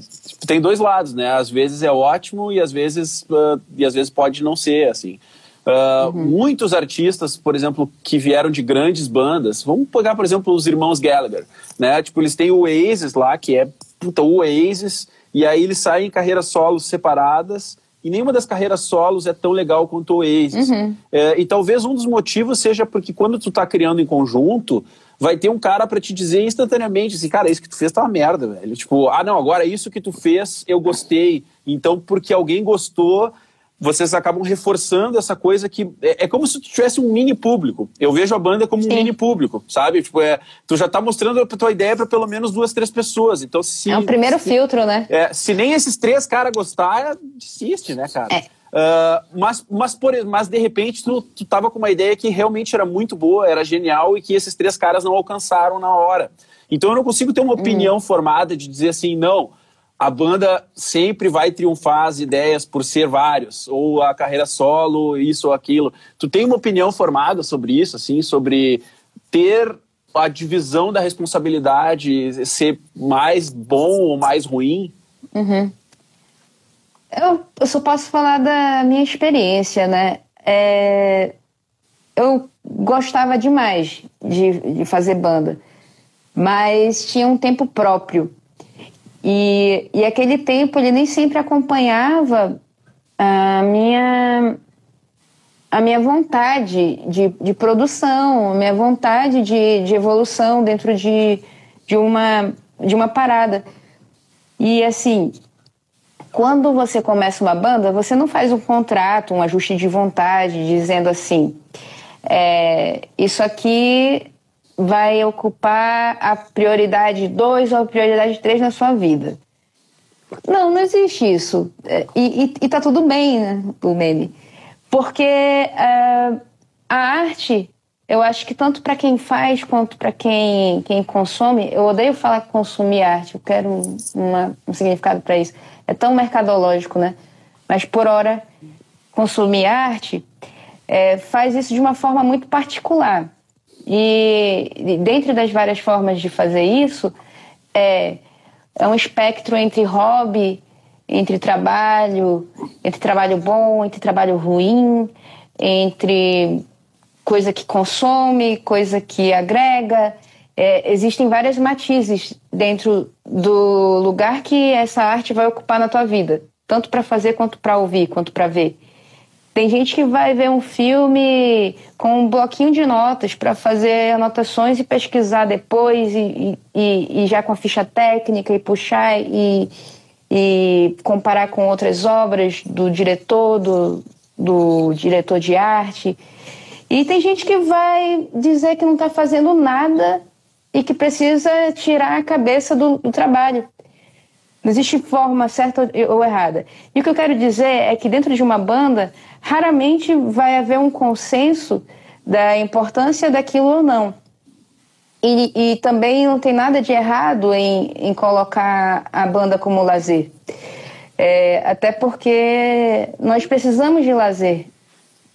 tem dois lados, né? Às vezes é ótimo e às vezes, uh, e às vezes pode não ser, assim. Uh, uhum. Muitos artistas, por exemplo, que vieram de grandes bandas, vamos pegar, por exemplo, os irmãos Gallagher, né? Tipo, eles têm o Oasis lá, que é puta, o Oasis, e aí eles saem em carreiras solos separadas, e nenhuma das carreiras solos é tão legal quanto o Oasis. Uhum. É, e talvez um dos motivos seja porque quando tu tá criando em conjunto, vai ter um cara para te dizer instantaneamente assim, cara, isso que tu fez tá uma merda, velho. Tipo, ah, não, agora isso que tu fez, eu gostei. Então, porque alguém gostou, vocês acabam reforçando essa coisa que é, é, como se tu tivesse um mini público. Eu vejo a banda como um Sim. mini público, sabe? Tipo, é, tu já tá mostrando a tua ideia para pelo menos duas, três pessoas. Então, se é o primeiro se, filtro, né? É, se nem esses três caras gostar, desiste, né, cara? É. Uh, mas, mas, por, mas de repente tu, tu tava com uma ideia que realmente era muito boa, era genial e que esses três caras não alcançaram na hora. Então eu não consigo ter uma hum. opinião formada de dizer assim, não, a banda sempre vai triunfar as ideias por ser vários, ou a carreira solo, isso ou aquilo. Tu tem uma opinião formada sobre isso, assim, sobre ter a divisão da responsabilidade ser mais bom ou mais ruim? Uhum. Eu, eu só posso falar da minha experiência, né? É, eu gostava demais de, de fazer banda, mas tinha um tempo próprio. E, e aquele tempo ele nem sempre acompanhava a minha a minha vontade de, de produção, a minha vontade de, de evolução dentro de, de, uma, de uma parada. E assim, quando você começa uma banda, você não faz um contrato, um ajuste de vontade, dizendo assim: é, isso aqui vai ocupar a prioridade 2 ou a prioridade 3 na sua vida. Não, não existe isso. É, e, e, e tá tudo bem, né, o meme. Porque uh, a arte, eu acho que tanto para quem faz quanto para quem, quem consome, eu odeio falar consumir arte, eu quero uma, um significado para isso é tão mercadológico, né? Mas por hora, consumir arte é, faz isso de uma forma muito particular. E dentro das várias formas de fazer isso, é, é um espectro entre hobby, entre trabalho, entre trabalho bom, entre trabalho ruim, entre coisa que consome, coisa que agrega, é, existem várias matizes dentro do lugar que essa arte vai ocupar na tua vida, tanto para fazer quanto para ouvir, quanto para ver. Tem gente que vai ver um filme com um bloquinho de notas para fazer anotações e pesquisar depois, e, e, e, já com a ficha técnica e puxar e, e comparar com outras obras do diretor, do, do diretor de arte. E tem gente que vai dizer que não está fazendo nada e que precisa tirar a cabeça do, do trabalho. Não existe forma certa ou errada. E o que eu quero dizer é que dentro de uma banda, raramente vai haver um consenso da importância daquilo ou não. E, e também não tem nada de errado em, em colocar a banda como lazer. É, até porque nós precisamos de lazer.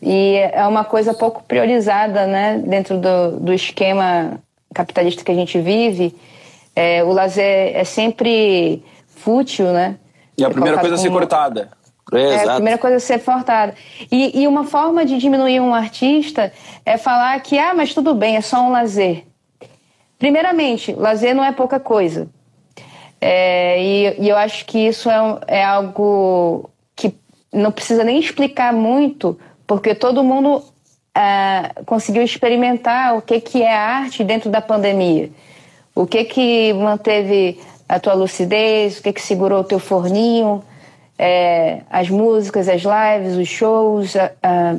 E é uma coisa pouco priorizada né, dentro do, do esquema capitalista que a gente vive, é, o lazer é sempre fútil, né? E a é primeira coisa a ser cortada. É, é a primeira coisa a ser cortada. E, e uma forma de diminuir um artista é falar que, ah, mas tudo bem, é só um lazer. Primeiramente, lazer não é pouca coisa. É, e, e, eu acho que isso é, é algo que não precisa nem explicar muito, porque todo mundo uh, conseguiu experimentar o que, que é arte dentro da pandemia. O que que manteve a tua lucidez, o que que segurou o teu forninho, é, as músicas, as lives, os shows, a, a,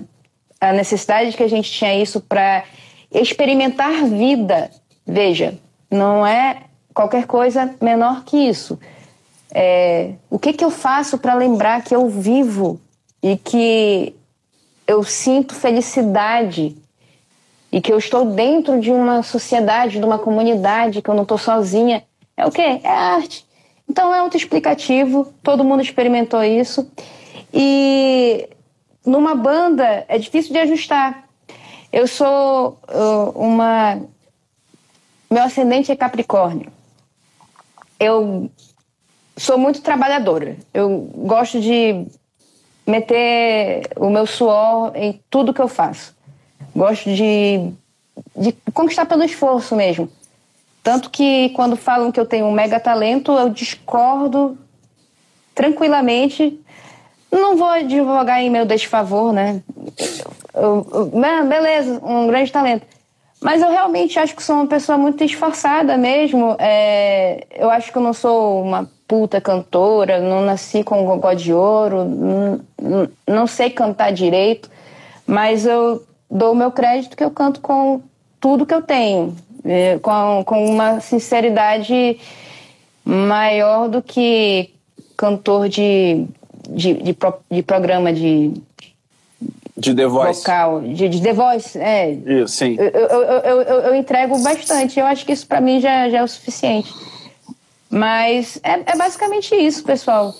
a necessidade que a gente tinha isso para experimentar vida. Veja, não é qualquer coisa menor que isso. É, o que, que eu faço para lembrar que eu vivo e que eu sinto felicidade e que eu estou dentro de uma sociedade, de uma comunidade, que eu não estou sozinha? É o quê? É arte. Então é autoexplicativo, todo mundo experimentou isso. E numa banda é difícil de ajustar. Eu sou uh, uma. Meu ascendente é Capricórnio. Eu sou muito trabalhadora. Eu gosto de meter o meu suor em tudo que eu faço. Gosto de, de conquistar pelo esforço mesmo. Tanto que quando falam que eu tenho um mega talento, eu discordo tranquilamente. Não vou advogar em meu desfavor, né? Eu, eu, beleza, um grande talento. Mas eu realmente acho que sou uma pessoa muito esforçada mesmo. É, eu acho que eu não sou uma puta cantora, não nasci com um gogó de ouro, não, não sei cantar direito, mas eu dou o meu crédito que eu canto com tudo que eu tenho. É, com, com uma sinceridade maior do que cantor de, de, de, pro, de programa de. De The Voice. Vocal, de, de The Voice, é. Isso, sim. Eu, eu, eu, eu, eu entrego bastante, eu acho que isso para mim já, já é o suficiente. Mas é, é basicamente isso, pessoal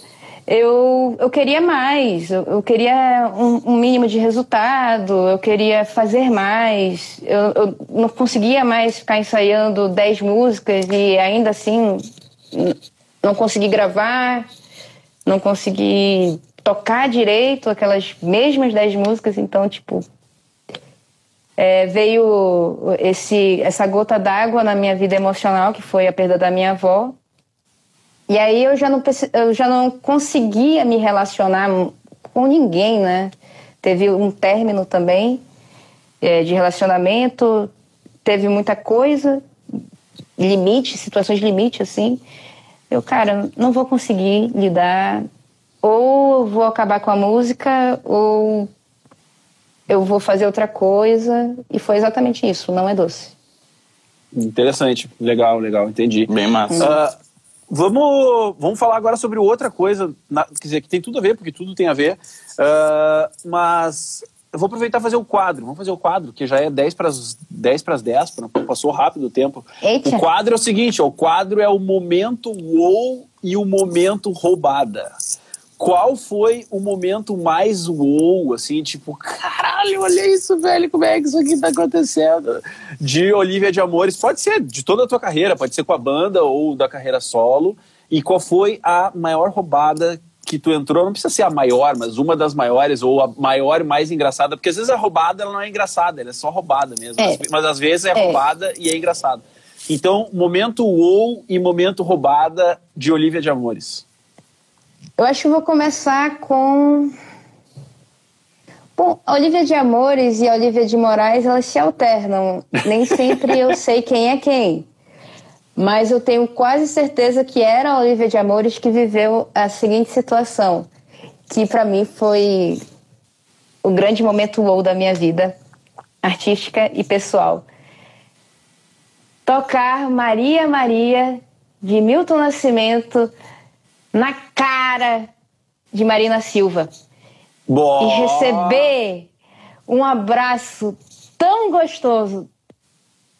eu, eu queria mais, eu, eu queria um, um, mínimo de resultado, eu queria fazer mais, eu, eu não conseguia mais ficar ensaiando 10 músicas e ainda assim não consegui gravar, não consegui tocar direito aquelas mesmas 10 músicas, então, tipo, é, veio esse, essa gota d'água na minha vida emocional, que foi a perda da minha avó, e aí eu já não, eu já não conseguia me relacionar com ninguém, né? Teve um término também é, de relacionamento, teve muita coisa, limite, situações de limite, assim. Eu, cara, não vou conseguir lidar. Ou vou acabar com a música, ou eu vou fazer outra coisa. E foi exatamente isso, não é doce. Interessante, legal, legal, entendi. Bem massa. Uh, Vamos, vamos falar agora sobre outra coisa, na, quer dizer, que tem tudo a ver, porque tudo tem a ver, uh, mas eu vou aproveitar e fazer o quadro. Vamos fazer o quadro, que já é 10 para as 10, para as 10 passou rápido o tempo. Eita. O quadro é o seguinte: ó, o quadro é o momento wow e o momento roubada qual foi o momento mais wow, assim, tipo, caralho, olha isso, velho, como é que isso aqui tá acontecendo? De Olivia de Amores, pode ser de toda a tua carreira, pode ser com a banda ou da carreira solo. E qual foi a maior roubada que tu entrou? Não precisa ser a maior, mas uma das maiores, ou a maior e mais engraçada, porque às vezes a roubada ela não é engraçada, ela é só roubada mesmo. É. Mas às vezes é, é. roubada e é engraçado. Então, momento wow e momento roubada de Olivia de Amores. Eu acho que vou começar com. Bom, a Olivia de Amores e a Olivia de Moraes, elas se alternam. Nem sempre eu sei quem é quem. Mas eu tenho quase certeza que era a Olivia de Amores que viveu a seguinte situação, que para mim foi o grande momento wow da minha vida, artística e pessoal. Tocar Maria Maria, de Milton Nascimento, na cara de Marina Silva. Boa. E receber um abraço tão gostoso.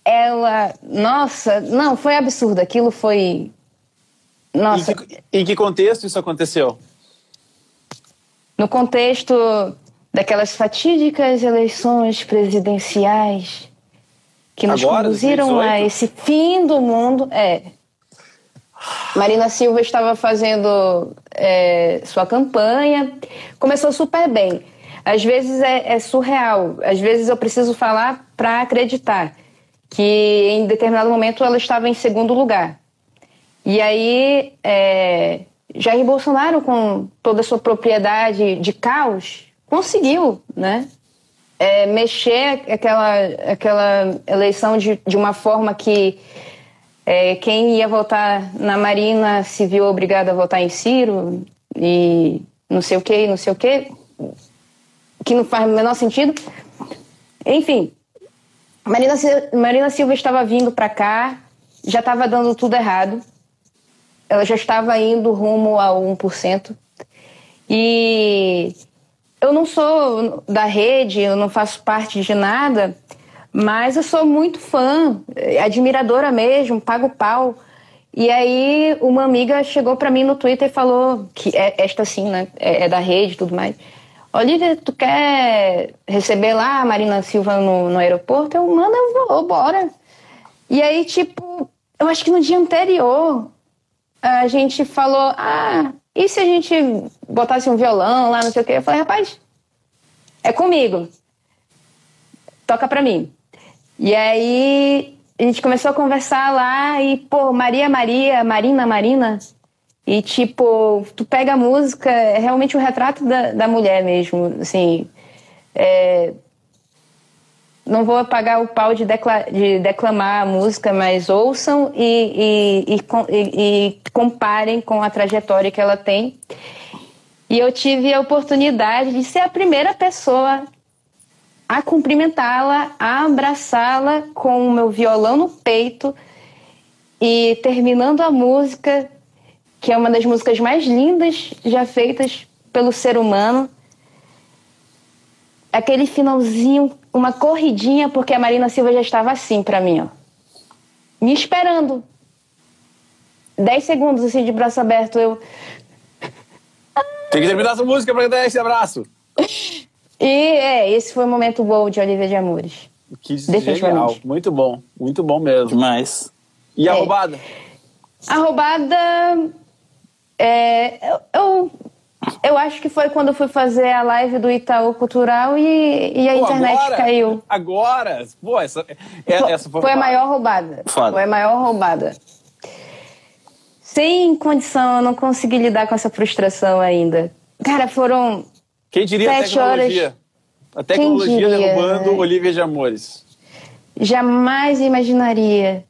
Ela, nossa, não, foi absurdo. Aquilo foi. Nossa. Em que, em que contexto isso aconteceu? No contexto daquelas fatídicas eleições presidenciais que nos Agora, conduziram 2018? a esse fim do mundo. É, Marina Silva estava fazendo é, sua campanha, começou super bem. Às vezes é, é surreal, às vezes eu preciso falar para acreditar que em determinado momento ela estava em segundo lugar. E aí, é, Jair Bolsonaro, com toda a sua propriedade de caos, conseguiu, né? É, mexer aquela, aquela eleição de, de uma forma que é, quem ia votar na Marina se viu obrigado a votar em Ciro e não sei o que, não sei o que, que não faz o menor sentido. Enfim, Marina, Marina Silva estava vindo para cá, já estava dando tudo errado. Ela já estava indo rumo ao 1%. E eu não sou da rede, eu não faço parte de nada, mas eu sou muito fã, admiradora mesmo, pago pau. E aí uma amiga chegou para mim no Twitter e falou que é esta sim, né? É, é da rede e tudo mais. Olivia, tu quer receber lá a Marina Silva no, no aeroporto? Eu, mano, eu vou, bora. E aí, tipo, eu acho que no dia anterior a gente falou, ah, e se a gente botasse um violão lá, não sei o quê? Eu falei, rapaz, é comigo. Toca pra mim. E aí a gente começou a conversar lá e, pô, Maria Maria, Marina Marina. E, tipo, tu pega a música, é realmente o um retrato da, da mulher mesmo, assim. É, não vou apagar o pau de, decla de, declamar a música, mas ouçam e, e, e, e, comparem com a trajetória que ela tem. E eu tive a oportunidade de ser a primeira pessoa a cumprimentá-la, a abraçá-la com o meu violão no peito e terminando a música, que é uma das músicas mais lindas já feitas pelo ser humano. Aquele finalzinho uma corridinha, porque a Marina Silva já estava assim para mim, ó. Me esperando. Dez segundos, assim, de braço aberto, eu... Tem que terminar essa música pra dar esse abraço. [laughs] E, é, esse foi o momento bom de Olivia de Amores. Que genial. Muito bom. Muito bom mesmo. Demais. E a é. roubada? A roubada... É, eu, eu eu acho que foi quando eu fui fazer a live do Itaú Cultural e, e a Pô, internet agora, caiu. Agora? Pô, essa, é, essa foi, foi a maior roubada. Foda. Foi a maior roubada. Sem condição, eu não consegui lidar com essa frustração ainda. Cara, foram. Quem diria sete a tecnologia? Horas... A tecnologia derrubando Olivia de Amores. Jamais imaginaria.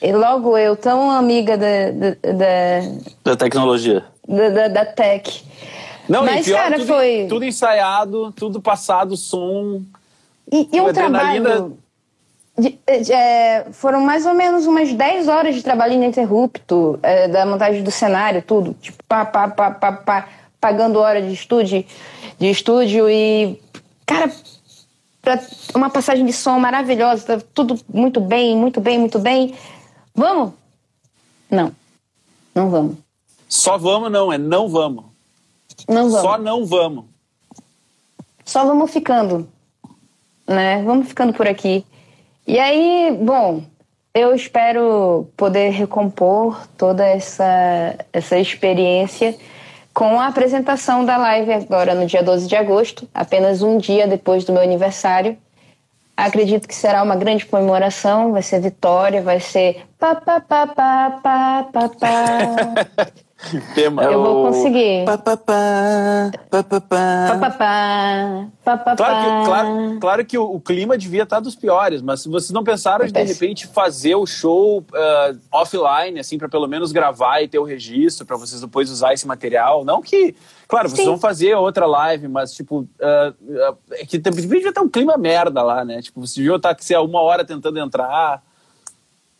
E logo eu, tão amiga da, da, da, da tecnologia da, da, da tech. Não, Mas, pior, cara, tudo, foi. Tudo ensaiado, tudo passado, som. E, e um trabalho. De, de, é, foram mais ou menos umas 10 horas de trabalho ininterrupto, é, da montagem do cenário, tudo. Tipo, pá, pá, pá, pá, pá, pagando hora de estúdio, de estúdio e. Cara, pra uma passagem de som maravilhosa, tá tudo muito bem, muito bem, muito bem. Vamos? Não, não vamos. Só vamos não, é não vamos. Não vamos. Só não vamos. Só vamos ficando, né? Vamos ficando por aqui. E aí, bom, eu espero poder recompor toda essa, essa experiência com a apresentação da live agora no dia 12 de agosto, apenas um dia depois do meu aniversário. Acredito que será uma grande comemoração, vai ser vitória, vai ser pá, pá, pá, pá, pá, pá, pá. Tema. Eu vou conseguir. Claro que, claro, claro que o, o, clima devia estar dos piores, mas se vocês não pensaram de, de repente, fazer o show uh, offline, assim, para pelo menos gravar e ter o registro, para vocês depois usar esse material? Não que. Claro, vocês Sim. vão fazer outra live, mas, tipo, uh, uh, é que devia ter um clima merda lá, né? Tipo, você devia estar que uma hora tentando entrar.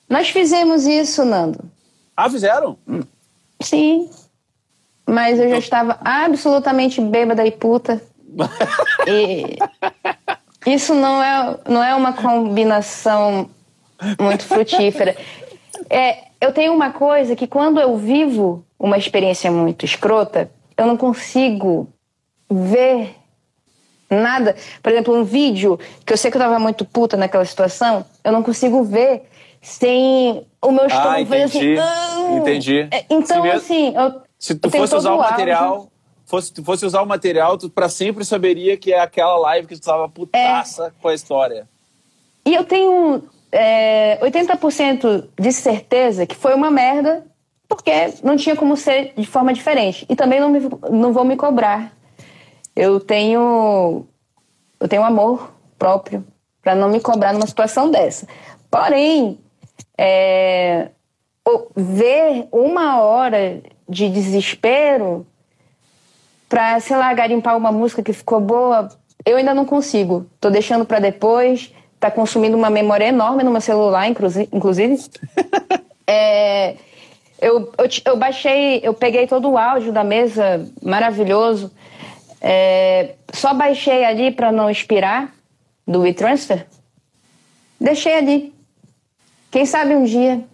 Nós fizemos isso, Nando. Ah, fizeram? Hum. Sim. Mas eu já estava absolutamente bêbada e puta. [laughs] e isso não é, não é uma combinação muito frutífera. É, eu tenho uma coisa que quando eu vivo uma experiência muito escrota, eu não consigo ver nada. Por exemplo, um vídeo que eu sei que eu estava muito puta naquela situação, eu não consigo ver sem o meu estômago ah, assim. Ah! Entendi. É, então, se assim, eu, se tu fosse usar o material, fosse, tu fosse usar o material, tu para sempre saberia que é aquela live que tu tava putaça é. com a história. E eu tenho é, 80% de certeza que foi uma merda, porque não tinha como ser de forma diferente. E também não, me, não vou me cobrar. Eu tenho eu tenho amor próprio para não me cobrar numa situação dessa. Porém, é, ver uma hora de desespero para, sei lá, garimpar uma música que ficou boa, eu ainda não consigo. Tô deixando para depois. está consumindo uma memória enorme no meu celular, inclusive. [laughs] é, eu, eu, eu, baixei, eu peguei todo o áudio da mesa, maravilhoso. É, só baixei ali para não expirar do WeTransfer. Deixei ali. Quem sabe um dia.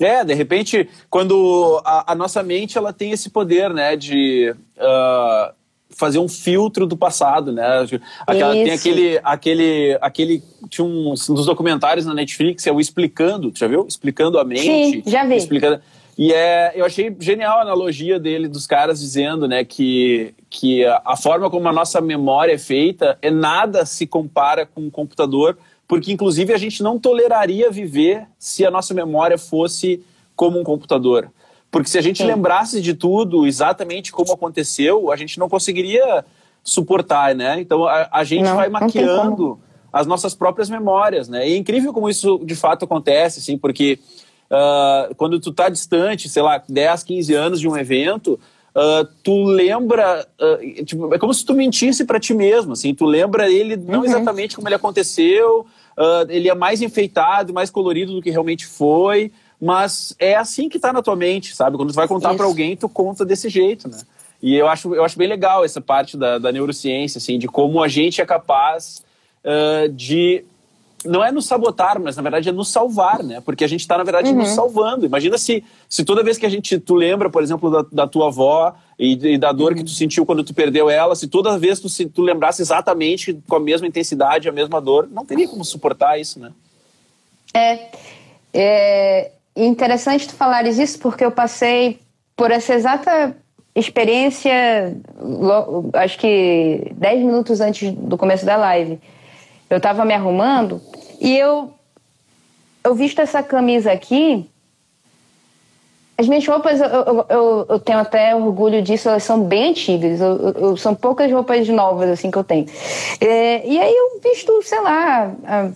É, de repente, quando a, a nossa mente ela tem esse poder, né, de uh, fazer um filtro do passado, né? Aquela, tem aquele, aquele, aquele tinha um, dos documentários na Netflix, é o explicando, já viu? Explicando a mente. Sim, já vi. Explicando, e é, eu achei genial a analogia dele, dos caras dizendo, né, que, que a, a forma como a nossa memória é feita é nada se compara com um computador, porque inclusive a gente não toleraria viver se a nossa memória fosse como um computador. Porque se a gente Sim. lembrasse de tudo exatamente como aconteceu, a gente não conseguiria suportar, né? Então a, a gente não, vai maquiando as nossas próprias memórias, né? E é incrível como isso de fato acontece, assim, porque uh, quando tu tá distante, sei lá, 10, 15 anos de um evento, uh, tu lembra, uh, tipo, é como se tu mentisse para ti mesmo, assim, tu lembra ele não uhum. exatamente como ele aconteceu, ele é mais enfeitado, mais colorido do que realmente foi, mas é assim que está na tua mente, sabe? Quando tu vai contar para alguém, tu conta desse jeito, né? E eu acho, eu acho bem legal essa parte da, da neurociência, assim, de como a gente é capaz uh, de não é nos sabotar, mas na verdade é nos salvar, né? Porque a gente está, na verdade, uhum. nos salvando. Imagina se, se toda vez que a gente, tu lembra, por exemplo, da, da tua avó e, e da dor uhum. que tu sentiu quando tu perdeu ela, se toda vez tu, se, tu lembrasse exatamente com a mesma intensidade, a mesma dor, não teria como suportar isso, né? É, é interessante tu falares isso porque eu passei por essa exata experiência, acho que 10 minutos antes do começo da live. Eu estava me arrumando e eu, eu visto essa camisa aqui. As minhas roupas, eu, eu, eu, tenho até orgulho disso, elas são bem antigas. São poucas roupas novas assim que eu tenho. É, e aí eu visto, sei lá, há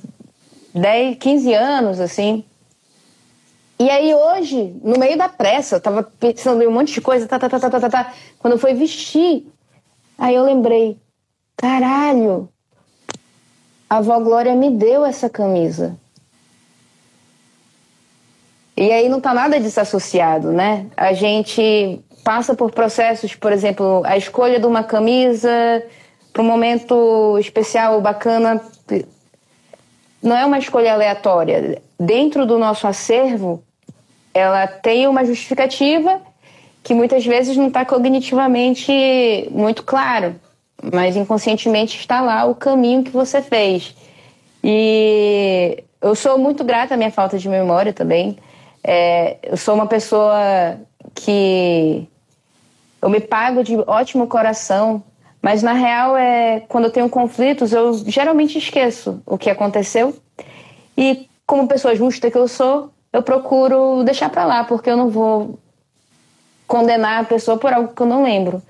10, 15 anos, assim. E aí hoje, no meio da pressa, eu tava pensando em um monte de coisa, tá, tá, tá, tá, tá, tá, tá. Quando eu fui vestir, aí eu lembrei, caralho, a avó Glória me deu essa camisa. E aí não tá nada desassociado, né? A gente passa por processos, por exemplo, a escolha de uma camisa para um momento especial, bacana, não é uma escolha aleatória. Dentro do nosso acervo, ela tem uma justificativa que muitas vezes não está cognitivamente muito claro, mas inconscientemente está lá o caminho que você fez. E eu sou muito grata à minha falta de memória também. É, eu sou uma pessoa que eu me pago de ótimo coração, mas na real é quando eu tenho conflitos eu geralmente esqueço o que aconteceu e como pessoa justa que eu sou eu procuro deixar para lá, porque eu não vou condenar a pessoa por algo que eu não lembro.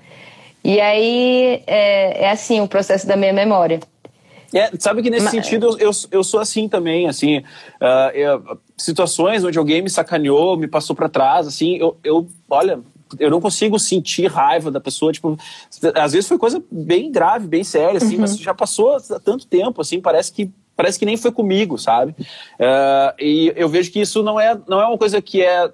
E aí é, é assim o processo da minha memória. É, sabe que nesse Mas... sentido eu, eu, eu, sou assim também, assim, uh, eu, situações onde alguém me sacaneou, me passou para trás, assim, eu, eu, olha, eu não consigo sentir raiva da pessoa, tipo, às vezes foi coisa bem grave, bem séria, assim, uhum. mas já passou há tanto tempo, assim, parece que parece que nem foi comigo, sabe? Uh, e eu vejo que isso não é, não é uma coisa que é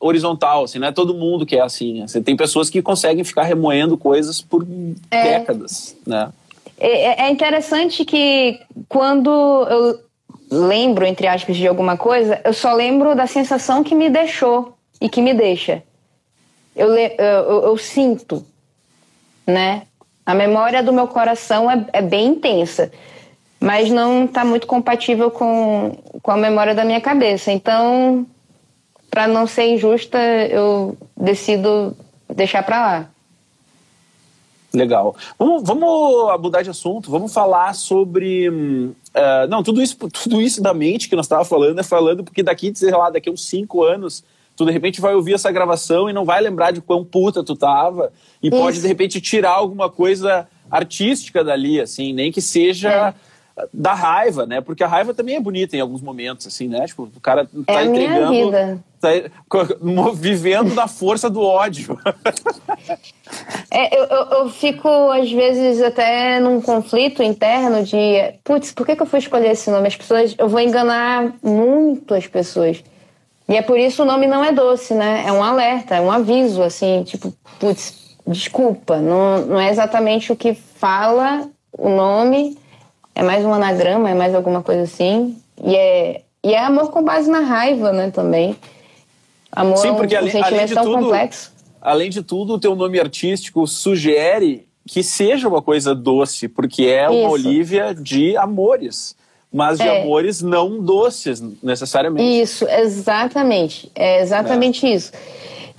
horizontal, assim, não é todo mundo que é assim. Assim, tem pessoas que conseguem ficar remoendo coisas por é. décadas, né? É, é, é interessante que quando eu lembro, entre aspas, de alguma coisa, eu só lembro da sensação que me deixou e que me deixa. Eu, eu, eu, sinto, né? A memória do meu coração é, é bem intensa mas não está muito compatível com, com a memória da minha cabeça. Então, para não ser injusta, eu decido deixar para lá. Legal. Vamos, vamos mudar de assunto, vamos falar sobre. Uh, não, tudo isso, tudo isso da mente que nós estávamos falando é falando porque daqui, sei lá, daqui a uns cinco anos, tu de repente vai ouvir essa gravação e não vai lembrar de quão puta tu tava e isso. pode de repente tirar alguma coisa artística dali, assim, nem que seja. É da raiva, né? Porque a raiva também é bonita em alguns momentos, assim, né? Tipo, o cara tá é entregando. Tá vivendo na força do ódio. [laughs] É, eu, eu, eu, fico, às vezes, até num conflito interno de putz, por que, que eu fui escolher esse nome? As pessoas, eu vou enganar muito as pessoas. E é por isso o nome não é doce, né? É um alerta, é um aviso, assim, tipo, putz, desculpa, não, não é exatamente o que fala o nome, é mais um anagrama, é mais alguma coisa assim. E é, e é amor com base na raiva, né, também. Amor Sim, porque é um, além, sentimento além de tão tudo, complexo. Além de tudo, o teu nome artístico sugere que seja uma coisa doce, porque é uma Isso. Olivia de amores mas de É. amores não doces, necessariamente. Isso, exatamente. É exatamente isso.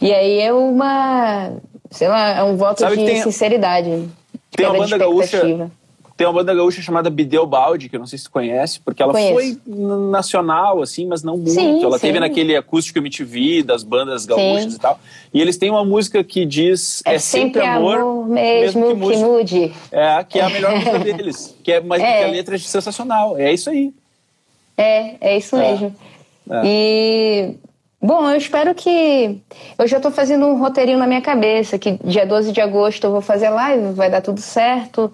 E aí é uma, sei lá, é um voto Sabe de tem- sinceridade. tem uma banda gaúcha- expectativa. Tem uma banda gaúcha chamada Bideu Balde, que eu não sei se tu conhece, porque ela Conheço. foi nacional, assim, mas não muito. Sim, ela sim. teve naquele acústico MTV das bandas gaúchas Sim. e tal. E eles têm uma música que diz É, sempre amor, mesmo, que, mude. mude. É, que é a melhor música [laughs] deles. Que é, mas É. que a letra é sensacional. É isso aí. É, é isso É. mesmo. É. E bom, eu espero que eu já estou fazendo um roteirinho na minha cabeça que dia 12 de agosto eu vou fazer live, vai dar tudo certo.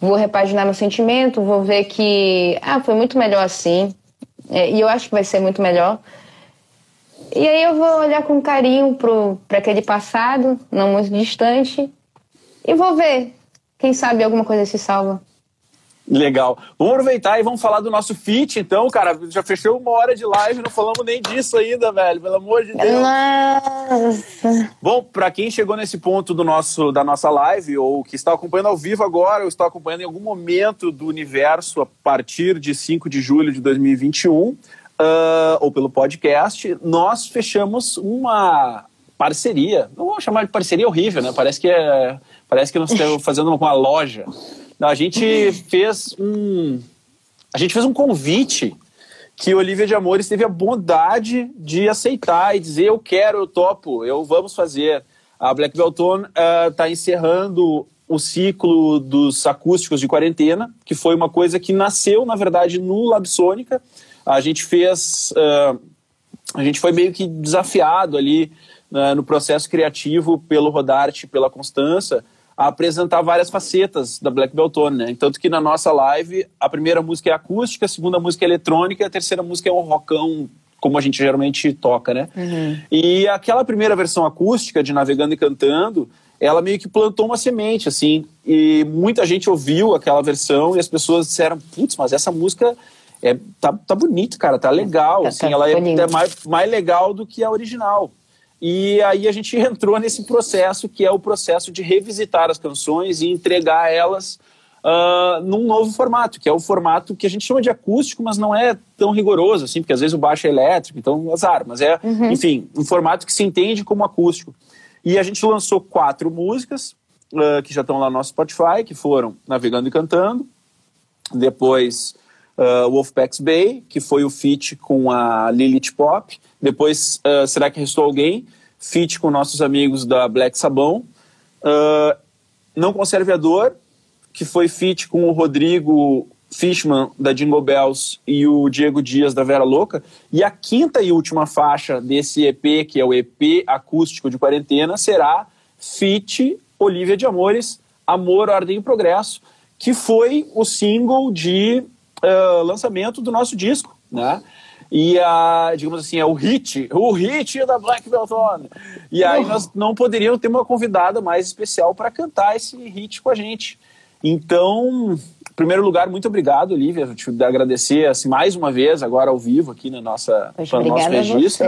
Vou repaginar meu sentimento, vou ver que ah, foi muito melhor assim. É, e eu acho que vai ser muito melhor. E aí eu vou olhar com carinho para aquele passado, não muito distante, e vou ver. Quem sabe alguma coisa se salva. Legal. Vamos aproveitar e vamos falar do nosso feat, então, cara. Já fechou uma hora de live, não falamos nem disso ainda, velho. Pelo amor de Deus. Nossa! Bom, para quem chegou nesse ponto do nosso, da nossa live, ou que está acompanhando ao vivo agora, ou está acompanhando em algum momento do universo a partir de 5 de julho de 2021, ah, ou pelo podcast, nós fechamos uma parceria. Não vou chamar de parceria horrível, né? Parece que, é, parece que nós estamos fazendo uma loja. Não, a gente fez um. A gente fez um convite que Olivia de Amores teve a bondade de aceitar e dizer eu quero, eu topo, eu vamos fazer. A Black Belton está encerrando o ciclo dos acústicos de quarentena, que foi uma coisa que nasceu, na verdade, no Labsônica. A gente fez... ah, a gente foi meio que desafiado ali né, no processo criativo pelo Rodarte, pela Constança, a apresentar várias facetas da Black Beltone, né? Tanto que na nossa live, a primeira música é acústica, a segunda música é eletrônica, e a terceira música é um rockão, como a gente geralmente toca, né? E aquela primeira versão acústica de Navegando e Cantando, ela meio que plantou uma semente, assim, e muita gente ouviu aquela versão e as pessoas disseram, putz, mas essa música é, tá, tá bonito, cara, tá legal, Tá- assim, tá ela é, bonito. é mais, mais legal do que a original. E aí a gente entrou nesse processo que é o processo de revisitar as canções e entregar elas ah, num novo formato, que é o formato que a gente chama de acústico, mas não é tão rigoroso, assim, porque às vezes o baixo é elétrico, então azar, mas é, enfim, um formato que se entende como acústico. E a gente lançou quatro músicas ah, que já estão lá no nosso Spotify, que foram Navegando e Cantando, depois uh, Wolfpack's Bay, que foi o feat com a Lilith Pop, depois uh, Será que Restou Alguém, feat com nossos amigos da Black Sabão, uh, Não Conserve a Dor, que foi feat com o Rodrigo Fishman da Jingle Bells e o Diego Dias da Vera Louca, e a quinta e última faixa desse EP, que é o EP acústico de quarentena, será feat Olivia de Amores, Amor, Ordem e Progresso, que foi o single de ah, lançamento do nosso disco, né? E a, digamos assim, é o hit, o hit da Black Beltone. E aí nós não poderíamos ter uma convidada mais especial para cantar esse hit com a gente. Então, em primeiro lugar, muito obrigado, Olivia. Eu te agradecer assim, mais uma vez, agora ao vivo, aqui na nossa, no nosso registro.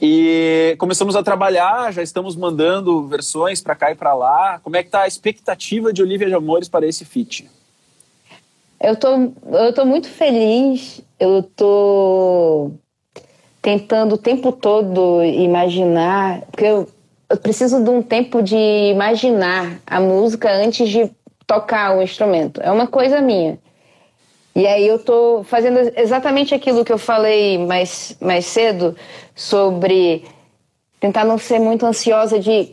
E começamos a trabalhar, já estamos mandando versões para cá e para lá. Como é que tá a expectativa de Olivia de Amores para esse feat? Eu tô, eu tô muito feliz. Eu tô tentando o tempo todo imaginar, porque eu, eu preciso de um tempo de imaginar a música antes de tocar o instrumento. É uma coisa minha. E aí eu tô fazendo exatamente aquilo que eu falei mais, mais cedo sobre tentar não ser muito ansiosa de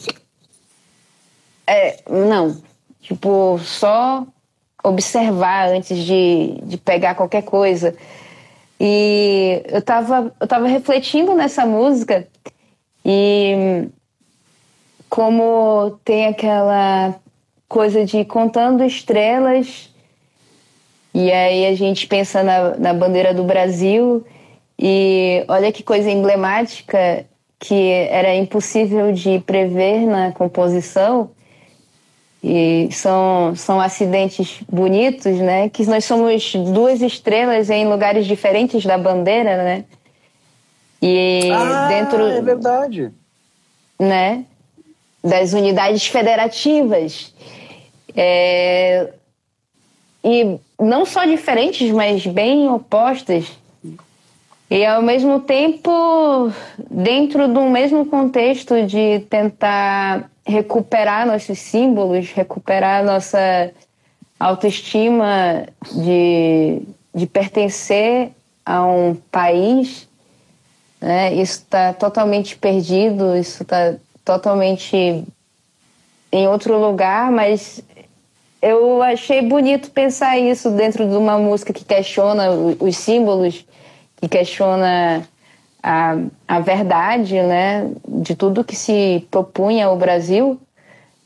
é, não. Tipo, só observar antes de, de pegar qualquer coisa. E eu estava eu tava refletindo nessa música e como tem aquela coisa de contando estrelas e aí a gente pensa na, na bandeira do Brasil e olha que coisa emblemática que era impossível de prever na composição e são, são acidentes bonitos, né? Que nós somos duas estrelas em lugares diferentes da bandeira, né? E ah, dentro. É verdade. Né? Das unidades federativas. É, e não só diferentes, mas bem opostas. E ao mesmo tempo, dentro de um mesmo contexto de tentar recuperar nossos símbolos, recuperar nossa autoestima de, de pertencer a um país, né? isso está totalmente perdido, isso está totalmente em outro lugar, mas eu achei bonito pensar isso dentro de uma música que questiona os símbolos, que questiona a, a verdade né, de tudo que se propunha ao Brasil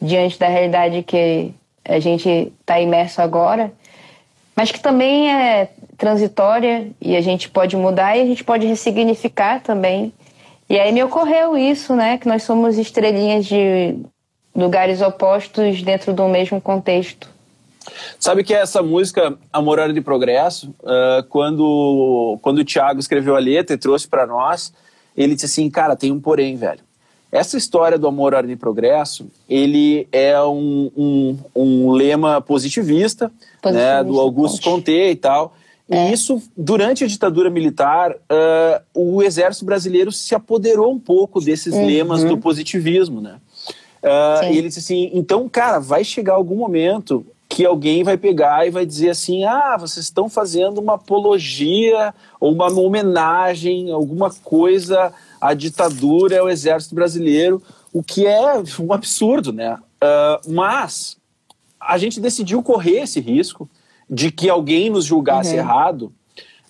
diante da realidade que a gente está imerso agora, mas que também é transitória e a gente pode mudar e a gente pode ressignificar também. E aí me ocorreu isso, né, que nós somos estrelinhas de lugares opostos dentro do mesmo contexto. Sabe que essa música, Amor Hora de Progresso, uh, quando, quando o Thiago escreveu a letra e trouxe para nós, ele disse assim, cara, tem um porém, velho. Essa história do amor, ordem e progresso, ele é um, um, um lema positivista, positivista, né, do Augusto Conte e tal. É. E isso, durante a ditadura militar, uh, o exército brasileiro se apoderou um pouco desses uhum. lemas do positivismo, né? Uh, e ele disse assim, então, cara, vai chegar algum momento que alguém vai pegar e vai dizer assim: ah, vocês estão fazendo uma apologia ou uma homenagem, alguma coisa à ditadura, ao exército brasileiro, o que é um absurdo, né? Uh, mas a gente decidiu correr esse risco de que alguém nos julgasse uhum. errado,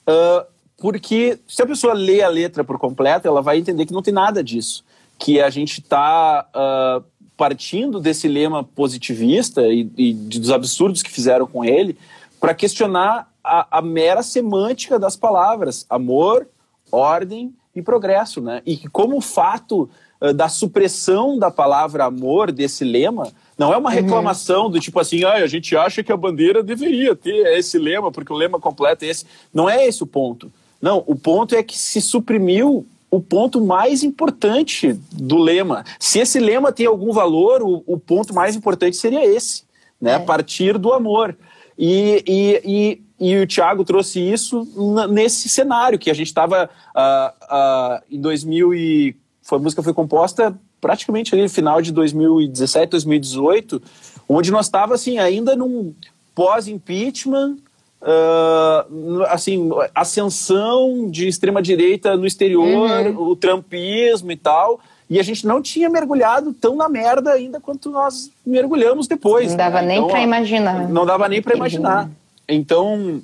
uh, porque se a pessoa lê a letra por completo, ela vai entender que não tem nada disso. Que a gente está uh, partindo desse lema positivista e, e dos absurdos que fizeram com ele, para questionar a, a, mera semântica das palavras amor, ordem e progresso, né? E que como o fato uh, da supressão da palavra amor desse lema não é uma uhum. reclamação uhum. do tipo assim, ah, a gente acha que a bandeira deveria ter esse lema porque o lema completo é esse. Não é esse o ponto. Não, o ponto é que se suprimiu o ponto mais importante do lema. Se esse lema tem algum valor, o, o ponto mais importante seria esse, né? É. Partir do amor. E, e, e, e, o Thiago trouxe isso nesse cenário que a gente estava uh, uh, em 2000 e foi, a música foi composta praticamente ali no final de 2017, 2018, onde nós estava assim ainda num pós-impeachment, Uh, assim, ascensão de extrema-direita no exterior, uhum. o trumpismo e tal. E a gente não tinha mergulhado tão na merda ainda quanto nós mergulhamos depois. Não dava né? nem então, para imaginar. Não dava nem para imaginar. Então,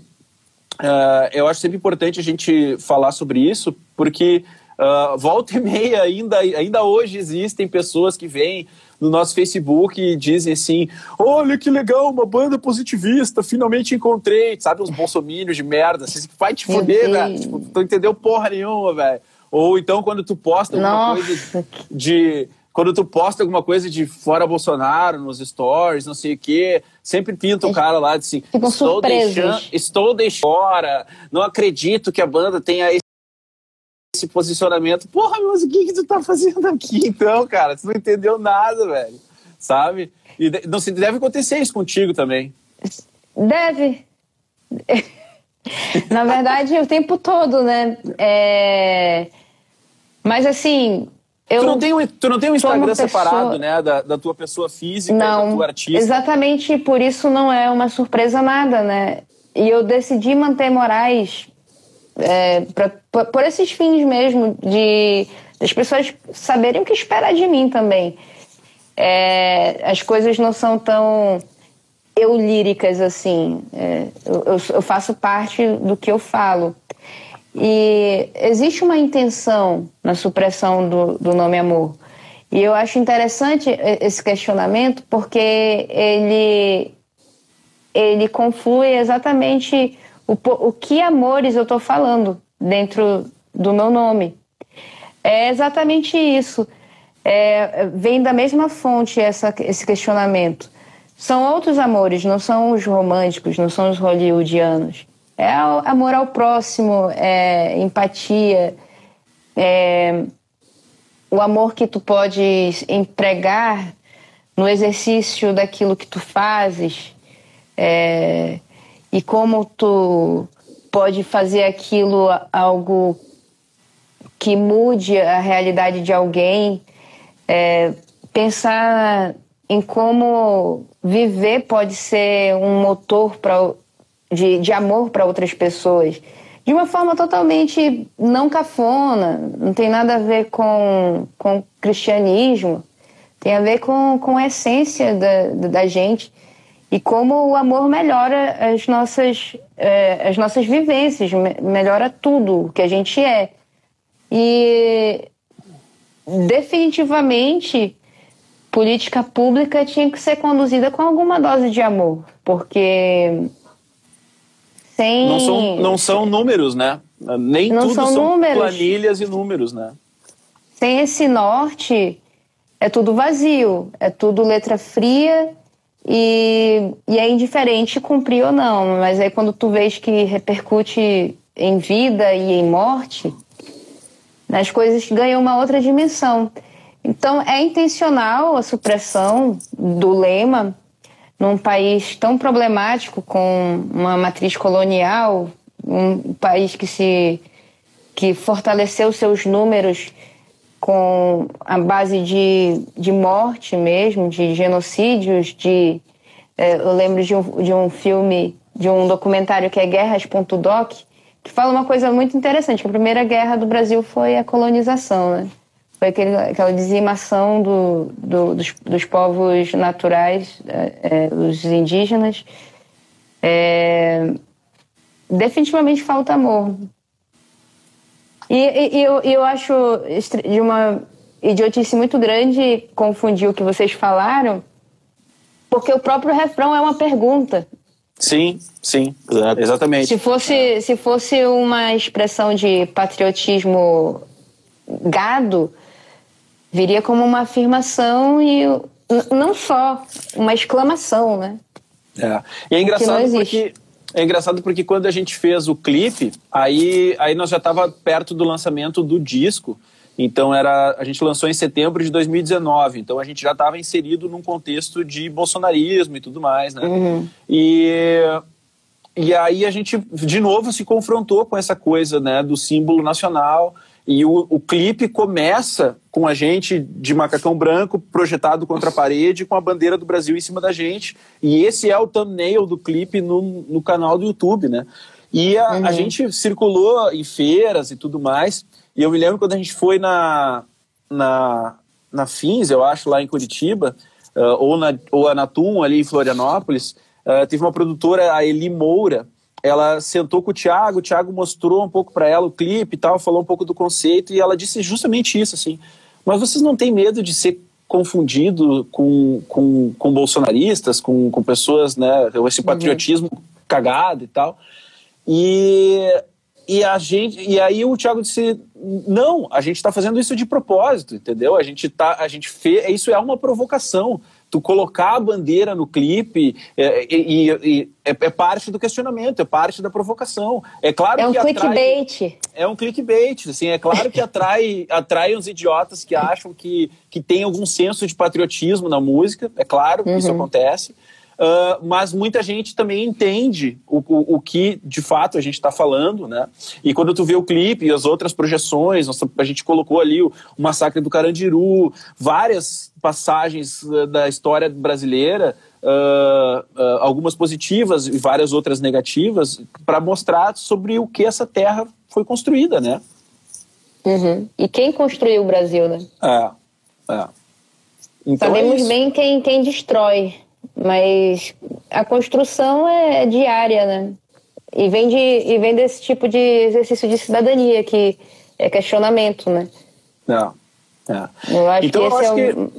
uh, eu acho sempre importante a gente falar sobre isso, porque uh, volta e meia ainda, ainda hoje existem pessoas que vêm no nosso Facebook e dizem assim: olha que legal, uma banda positivista, finalmente encontrei. Sabe, uns bolsomínios de merda. Assim, vai te foder, velho. Tipo, tu entendeu porra nenhuma, velho. Ou então quando tu posta alguma Nossa. coisa de. Quando tu posta alguma coisa de fora Bolsonaro nos stories, não sei o quê, sempre pinta o cara lá assim: estou deixando, estou deixando fora, não acredito que a banda tenha esse posicionamento. Porra, mas o que, que tu tá fazendo aqui então, cara? Tu não entendeu nada, velho. Sabe? E não se deve acontecer isso contigo também. Deve. [laughs] Na verdade, o tempo todo, né? É... Mas assim. Eu tu, não tem um, tu não tem um Instagram pessoa... separado, né? Da, da tua pessoa física não, da tua artista. Exatamente por isso não é uma surpresa nada, né? E eu decidi manter Moraes é, pra, por, esses fins mesmo, de as pessoas saberem o que esperar de mim também. É, as coisas não são tão eu líricas assim. É, eu, eu, faço parte do que eu falo. E existe uma intenção na supressão do, do nome amor. E eu acho interessante esse questionamento porque ele, ele conflui exatamente o, o que amores eu estou falando dentro do meu nome. É exatamente isso. É, vem da mesma fonte essa, esse questionamento. São outros amores, não são os românticos, não são os hollywoodianos. É amor ao próximo, é empatia, é o amor que tu pode empregar no exercício daquilo que tu fazes é, e como tu pode fazer aquilo algo que mude a realidade de alguém, é, pensar em como viver pode ser um motor pra, de, de amor para outras pessoas. De uma forma totalmente não cafona, não tem nada a ver com, com cristianismo, tem a ver com, com a essência da, da gente e como o amor melhora as nossas, é, as nossas vivências, melhora tudo que a gente é. E definitivamente política pública tinha que ser conduzida com alguma dose de amor, porque sem não são, não são números, né? Nem não tudo são, são números. planilhas e números, né? Sem esse norte é tudo vazio, é tudo letra fria e, e é indiferente cumprir ou não. Mas aí quando tu vês que repercute em vida e em morte, as coisas ganham uma outra dimensão. Então, é intencional a supressão do lema num país tão problemático com uma matriz colonial, um país que se que fortaleceu seus números com a base de, de morte mesmo, de genocídios, de é, eu lembro de um, de um filme, de um documentário que é Guerras.doc, que fala uma coisa muito interessante, que a primeira guerra do Brasil foi a colonização, né? Foi aquele, aquela dizimação do, do, dos, dos, povos naturais, é, é, indígenas. É, definitivamente falta amor. E, e, e eu, eu acho de uma idiotice muito grande confundir o que vocês falaram, porque o próprio refrão é uma pergunta. Sim, sim, exatamente. Se fosse, se fosse uma expressão de patriotismo gado, viria como uma afirmação e não só uma exclamação, né? É. E é engraçado porque é engraçado porque quando a gente fez o clipe, aí, aí nós já estava perto do lançamento do disco. Então era, a gente lançou em setembro de 2019, então a gente já estava inserido num contexto de bolsonarismo e tudo mais, né? Uhum. E e aí a gente de novo se confrontou com essa coisa, né, do símbolo nacional e o, o clipe começa com a gente de macacão branco projetado contra a parede com a bandeira do Brasil em cima da gente. E esse é o thumbnail do clipe no, no canal do YouTube, né? E a, uhum. a gente circulou em feiras e tudo mais. E eu me lembro quando a gente foi na, na, na Fins, eu acho, lá em Curitiba, uh, ou, na, ou a Natum, ali em Florianópolis, uh, teve uma produtora, a Eli Moura, ela sentou com o Thiago, o Thiago mostrou um pouco para ela o clipe e tal, falou um pouco do conceito e ela disse justamente isso, assim. Mas vocês não têm medo de ser confundido com, com, com bolsonaristas, com, com pessoas, né, esse uhum. patriotismo uhum. cagado e tal. E, e a gente e aí o Thiago disse não a gente está fazendo isso de propósito entendeu a gente tá a gente fez isso é uma provocação tu colocar a bandeira no clipe é, e, e, é, é, parte do questionamento, é parte da provocação. É claro é um que clickbait. Atrai, é um clickbait, assim, é claro que atrai, [laughs] atrai os idiotas que acham que, que tem algum senso de patriotismo na música, é claro que uhum. isso acontece. Uh, mas muita gente também entende o, o, o que de fato a gente está falando, né? E quando tu vê o clipe e as outras projeções, a gente colocou ali o, o massacre do Carandiru, várias passagens uh, da história brasileira, uh, algumas positivas e várias outras negativas, para mostrar sobre o que essa terra foi construída, né? Uhum. E quem construiu o Brasil, né? É, é. Então Sabemos é bem quem, quem destrói mas a construção é diária, né? E vem, de, e vem desse tipo de exercício de cidadania, que é questionamento, né? Não. É. Eu acho então, que esse é, o,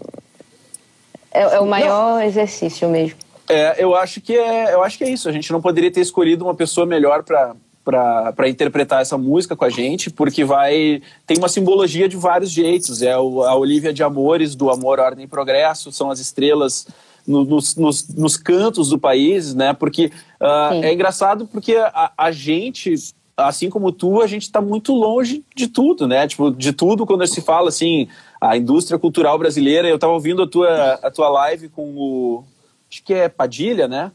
é, é, o maior não. exercício mesmo. É, eu acho que é, eu acho que é isso. A gente não poderia ter escolhido uma pessoa melhor para para interpretar essa música com a gente, porque vai tem uma simbologia de vários jeitos. É o, a Olivia de Amores, do Amor, Ordem e Progresso, são as estrelas no, nos, nos, nos, cantos do país, né? Porque uh, é engraçado porque a, a, gente, assim como tu, a gente está muito longe de tudo, né? Tipo, de tudo quando se fala assim, a indústria cultural brasileira. Eu estava ouvindo a tua, a tua live com o. Acho que é Padilha, né?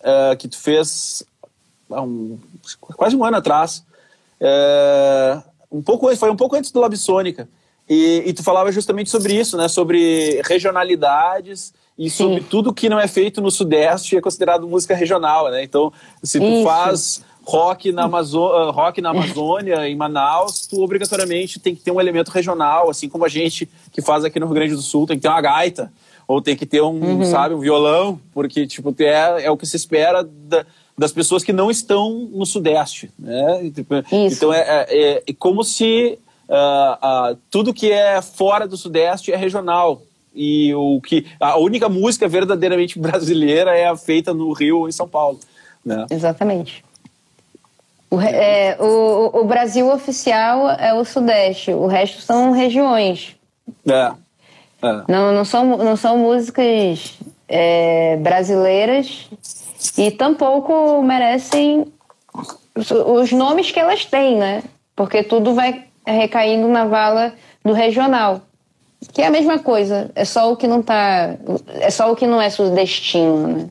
Uh, que tu fez há um, quase um ano atrás. Uh, um pouco, foi um pouco antes do Labsônica. E, e tu falava justamente sobre isso, né? Sobre regionalidades e Sim. sobre tudo que não é feito no Sudeste é considerado música regional, né? Então, se tu isso. faz rock na, Amazo ah, rock na Amazônia, em Manaus, tu obrigatoriamente tem que ter um elemento regional, assim como a gente que faz aqui no Rio Grande do Sul, tem que ter uma gaita, ou tem que ter um, uhum. sabe, um violão, porque, tipo, é, é o que se espera da, das pessoas que não estão no Sudeste, né? Tipo, então, é, é, é, como se uh, uh, tudo que é fora do Sudeste é regional, e o que a única música verdadeiramente [laughs] brasileira é a feita no Rio ou em São Paulo. Né? Exatamente. O, é, o, o, Brasil oficial é o Sudeste, o resto são regiões. É. é. Não, não, são, não são músicas é, brasileiras e tampouco merecem os nomes que elas têm, né? Porque tudo vai recaindo na vala do regional. Que é a mesma coisa, é só o que não tá. É só o que não é sudestino, né?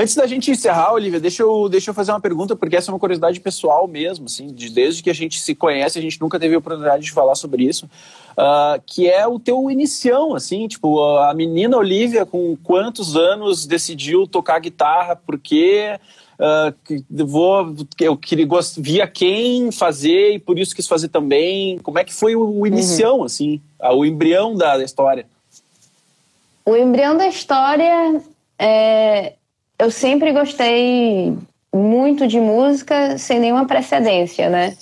Antes da gente encerrar, Olivia, deixa eu, deixa eu fazer uma pergunta, porque essa é uma curiosidade pessoal mesmo, assim, de, desde que a gente se conhece, a gente nunca teve a oportunidade de falar sobre isso, uh, que é o teu inicião, assim, tipo, a menina Olivia, com quantos anos decidiu tocar guitarra, porque uh, vou, eu queria, via quem fazer e por isso quis fazer também, como é que foi o, o inicião, uhum. assim, o embrião da, da história? O embrião da história é, eu sempre gostei muito de música sem nenhuma precedência, né?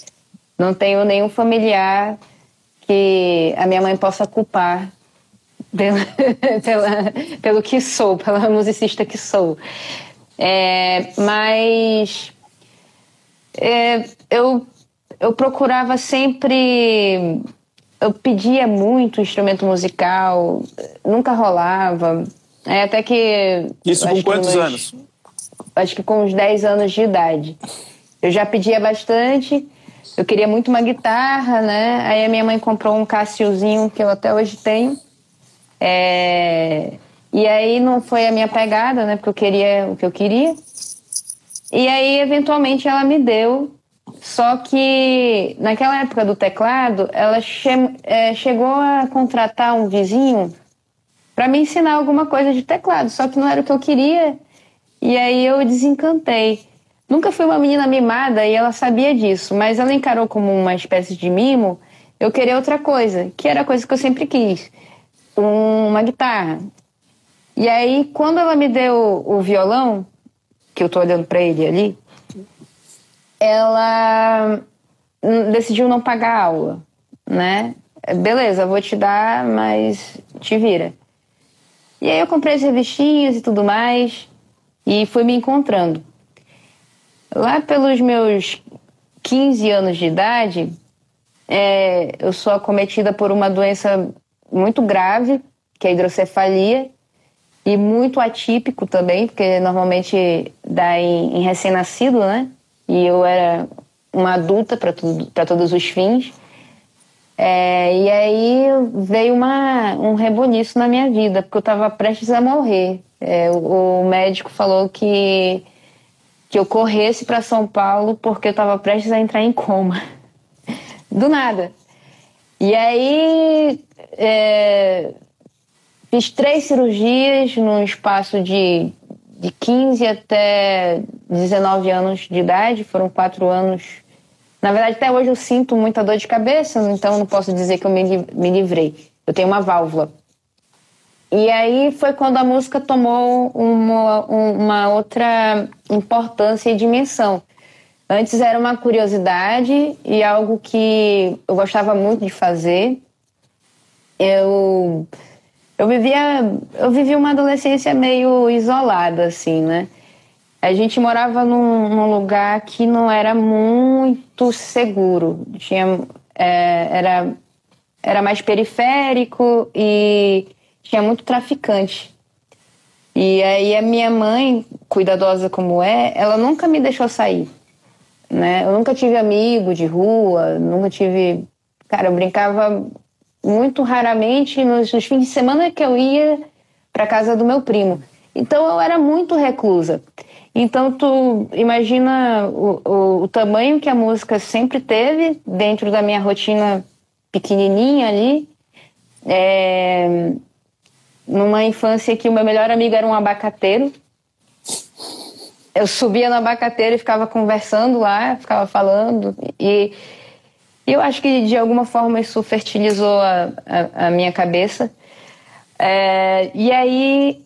Não tenho nenhum familiar que a minha mãe possa culpar pela, [laughs] pela, pelo que sou, pela musicista que sou. É, mas é, eu, eu procurava sempre. Eu pedia muito instrumento musical, nunca rolava. É, até que. Isso com quantos meus, anos? Acho que com uns 10 anos de idade. Eu já pedia bastante. Eu queria muito uma guitarra, né? Aí a minha mãe comprou um Cassiozinho que eu até hoje tenho. É... E aí não foi a minha pegada, né? Porque eu queria o que eu queria. E aí, eventualmente, ela me deu. Só que naquela época do teclado, ela che... é, chegou a contratar um vizinho para me ensinar alguma coisa de teclado, só que não era o que eu queria. E aí eu desencantei. Nunca fui uma menina mimada e ela sabia disso, mas ela encarou como uma espécie de mimo eu queria outra coisa, que era a coisa que eu sempre quis, uma guitarra. E aí, quando ela me deu o violão, que eu tô olhando para ele ali, ela decidiu não pagar a aula, né? Beleza, vou te dar, mas te vira. E aí eu comprei as revistinhas e tudo mais e fui me encontrando. Lá pelos meus 15 anos de idade, é, eu sou acometida por uma doença muito grave, que é a hidrocefalia, e muito atípico também, porque normalmente dá em, em recém-nascido, né? E eu era uma adulta para todos os fins. É, e aí veio uma, um reboliço na minha vida, porque eu estava prestes a morrer. É, o, o, médico falou que, que eu corresse para São Paulo porque eu estava prestes a entrar em coma. [laughs] Do nada. E aí é, fiz três cirurgias num espaço de, de 15 até 19 anos de idade, foram quatro anos na verdade, até hoje eu sinto muita dor de cabeça, então não posso dizer que eu me, me livrei. Eu tenho uma válvula. e aí foi quando a música tomou uma, uma outra importância e dimensão. Antes era uma curiosidade e algo que eu gostava muito de fazer. Eu eu vivia eu vivi uma adolescência meio isolada assim, né? A gente morava num, num lugar que não era muito seguro. Tinha é, era era mais periférico e tinha muito traficante. E aí a minha mãe, cuidadosa como é, ela nunca me deixou sair né? Eu nunca tive amigo de rua, nunca tive. Cara, eu brincava muito raramente nos, nos fins de semana que eu ia para casa do meu primo. Então eu era muito reclusa. Então tu imagina o, o, o, tamanho que a música sempre teve dentro da minha rotina pequenininha ali. É, numa infância que o meu melhor amigo era um abacateiro eu subia na abacateira e ficava conversando lá, ficava falando. E eu acho que de alguma forma isso fertilizou a, a, a minha cabeça. É, e aí,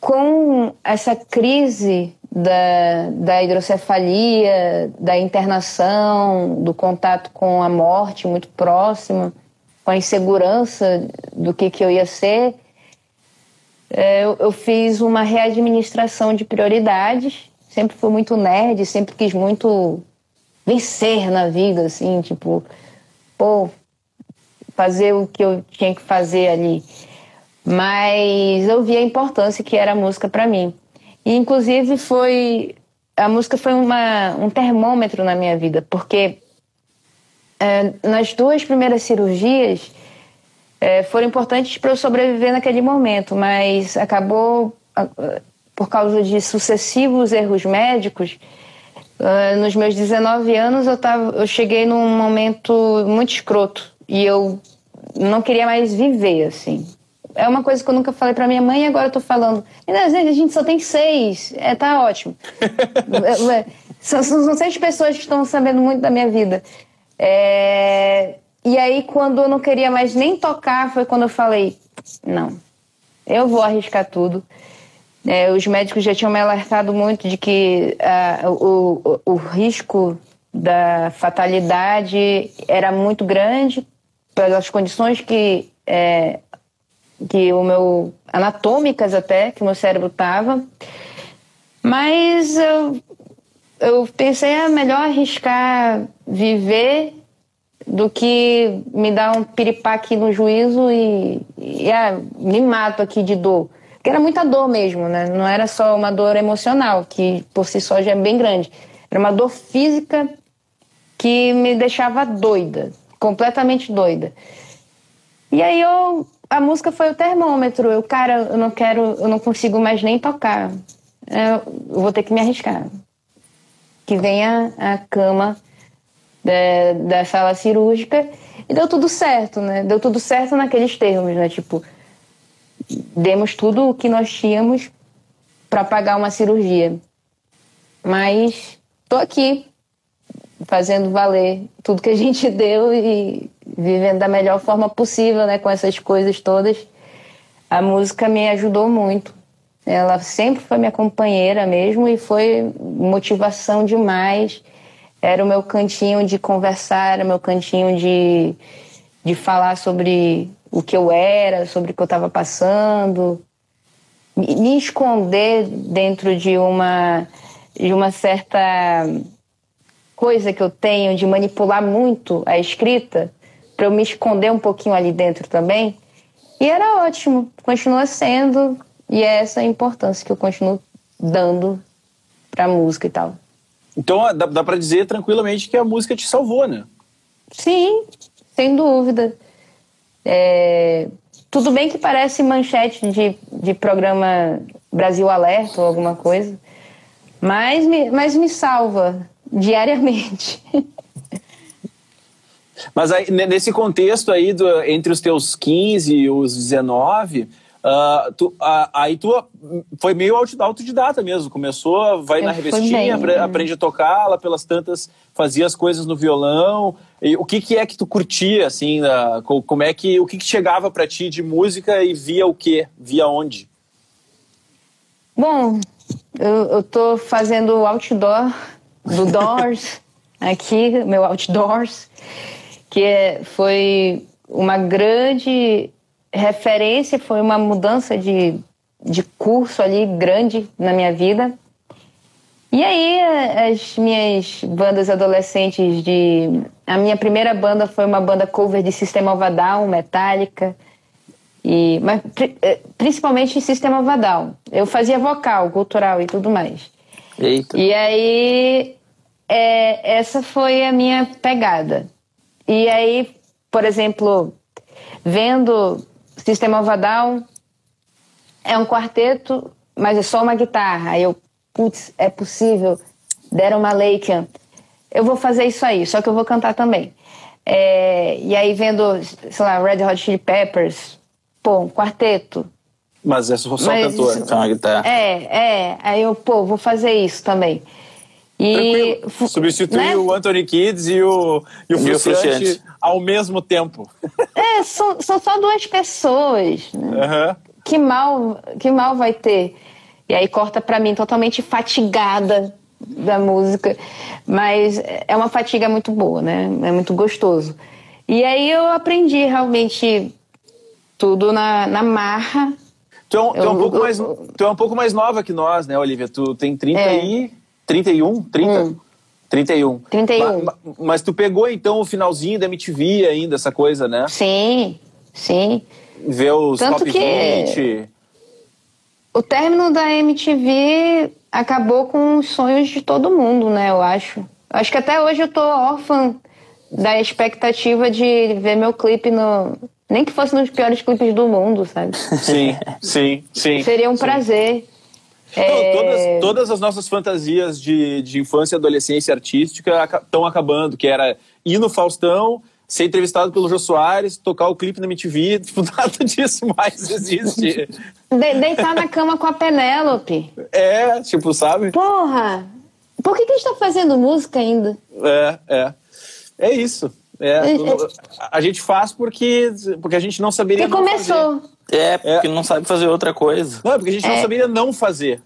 com essa crise da, da hidrocefalia, da internação, do contato com a morte muito próxima, com a insegurança do que, que eu ia ser, é, eu, eu fiz uma readministração de prioridades. Sempre fui muito nerd, sempre quis muito vencer na vida, assim, tipo, pô, fazer o que eu tinha que fazer ali. Mas eu vi a importância que era a música para mim. E, inclusive, foi. A música foi uma, um termômetro na minha vida, porque é, nas duas primeiras cirurgias é, foram importantes para eu sobreviver naquele momento, mas acabou, por causa de sucessivos erros médicos, uh, nos meus 19 anos eu, tava, eu cheguei num momento muito escroto e eu não queria mais viver, assim. É uma coisa que eu nunca falei para minha mãe e agora eu tô falando. A gente só tem seis, é, tá ótimo. [laughs] É, é, são, são seis pessoas que estão sabendo muito da minha vida. É, e aí, quando eu não queria mais nem tocar, foi quando eu falei: não, eu vou arriscar tudo. É, os médicos já tinham me alertado muito de que uh, o, o, risco da fatalidade era muito grande pelas condições que é, que o meu anatômicas até que o meu cérebro estava mas eu, eu pensei é melhor arriscar viver do que me dar um piripaque no juízo e, e ah, me mato aqui de dor. Porque era muita dor mesmo, né? Não era só uma dor emocional, que por si só já é bem grande. Era uma dor física que me deixava doida, completamente doida. E aí eu, a música foi o termômetro. Eu, cara, eu não quero, eu não consigo mais nem tocar. Eu vou ter que me arriscar. Que venha a cama da, da sala cirúrgica e deu tudo certo, né? Deu tudo certo naqueles termos, né? Tipo, demos tudo o que nós tínhamos para pagar uma cirurgia. Mas tô aqui fazendo valer tudo que a [laughs] gente deu e vivendo da melhor forma possível, né, com essas coisas todas. A música me ajudou muito. Ela sempre foi minha companheira mesmo e foi motivação demais era o meu cantinho de conversar, era o meu cantinho de, de falar sobre o que eu era, sobre o que eu estava passando. Me esconder dentro de uma, de uma certa coisa que eu tenho de manipular muito a escrita, para eu me esconder um pouquinho ali dentro também. E era ótimo, continua sendo, e é essa a importância que eu continuo dando para música e tal. Então dá, dá para dizer tranquilamente que a música te salvou, né? Sim, sem dúvida. É, tudo bem que parece manchete de, de programa Brasil Alerta ou alguma coisa, mas me, mas me salva diariamente. [laughs] Mas aí, nesse contexto aí, do, entre os teus 15 e os 19, Uh, tu, uh, aí tu foi meio autodidata mesmo, começou, vai Eu na revestinha, bem, apre- né? aprende a tocar, lá pelas tantas fazia as coisas no violão. E o que que é que tu curtia, assim, da- co- como é que, o que que chegava pra ti de música e via o quê? Via onde? Bom, eu, eu tô fazendo o outdoor do Doors [laughs] aqui, meu outdoors, que é- foi uma grande referência, foi uma mudança de, de curso ali grande na minha vida. E aí, as minhas bandas adolescentes de. A minha primeira banda foi uma banda cover de Sistema Down, Metallica. E, mas eh, principalmente Sistema Down. Eu fazia vocal, cultural e tudo mais. Eita. E aí, é, essa foi a minha pegada. E aí, por exemplo, vendo Sistema Down, é um quarteto, mas é só uma guitarra. Aí eu, putz, é possível. Deram uma Laken. Eu vou fazer isso aí, só que eu vou cantar também. É, e aí vendo, sei lá, Red Hot Chili Peppers, pô, um quarteto. Mas é só, Mas cantor. isso- Então, a guitarra. É, é. Aí eu, pô, vou fazer isso também. E Tranquilo. Substituir né? o Anthony Kids e o, e o E o Frustrante ao mesmo tempo. É, são, são só duas pessoas. né? Aham. Que mal, que mal vai ter. E aí corta pra mim totalmente fatigada da música, mas é uma fatiga muito boa, né? É muito gostoso. E aí eu aprendi realmente tudo na, na marra. Tu é, um, tu, é um Eu- pouco eu- mais, tu é um pouco mais nova que nós, né, Olivia? Tu tem 30 É. e... 31? 30? Hum. 31. 31. Ma- ma- Mas, tu pegou, então, o finalzinho da MTV ainda, essa coisa, né? Sim, sim. Ver os Tanto top que- 20. O término da MTV acabou com os sonhos de todo mundo, né? Eu acho. Acho que até hoje eu tô órfã da expectativa de ver meu clipe no. Nem que fosse nos piores clipes do mundo, sabe? [laughs] Sim, sim, sim. Seria um sim. prazer. Não, É, todas, todas as nossas fantasias de, de infância e adolescência artística estão acabando, que era ir no Faustão, ser entrevistado pelo Jô Soares, tocar o clipe na MTV, [laughs] tipo, nada disso mais existe. de- deitar na cama com a Penélope. É, tipo, sabe? Porra! Por que, que a gente tá fazendo música ainda? É, é. É isso. É, É, a- a gente faz porque, porque a gente não saberia Que não fazer. começou. É, porque não sabe fazer outra coisa. Não, é porque a gente não É. saberia não fazer.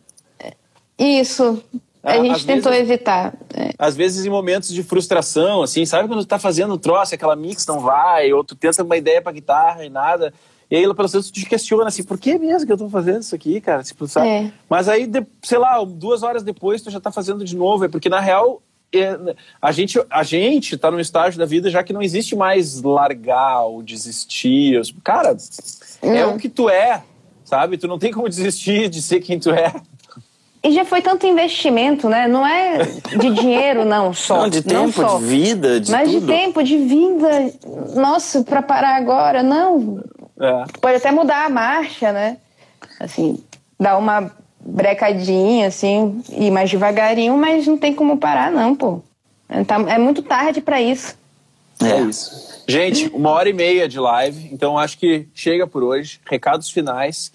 Isso. A Ah, gente tentou vezes- evitar. É. Às vezes em momentos de frustração, assim, sabe quando tu tá fazendo um troço, aquela mix não vai, ou tu tenta uma ideia pra guitarra e nada. E aí, pelo menos, tu te questiona assim, por que mesmo que eu tô fazendo isso aqui, cara? Tipo, sabe? É. Mas aí, sei lá, duas horas depois tu já tá fazendo de novo. É porque, na real, é, a, gente, a gente tá num estágio da vida já que não existe mais largar ou desistir. Cara, é Não. o que tu é, sabe? Tu não tem como desistir de ser quem tu é. E já foi tanto investimento, né? Não é de dinheiro, [laughs] não, só. Não, de tempo, só. de vida, de Mas tudo. de tempo, de vida. Nossa, pra parar agora, não. É. Pode até mudar a marcha, né? Assim, dar uma brecadinha, assim, ir mais devagarinho, mas não tem como parar, não, pô. É, tá- é muito tarde pra isso. É isso. Gente, uma hora e meia de live, então acho que chega por hoje. Recados finais.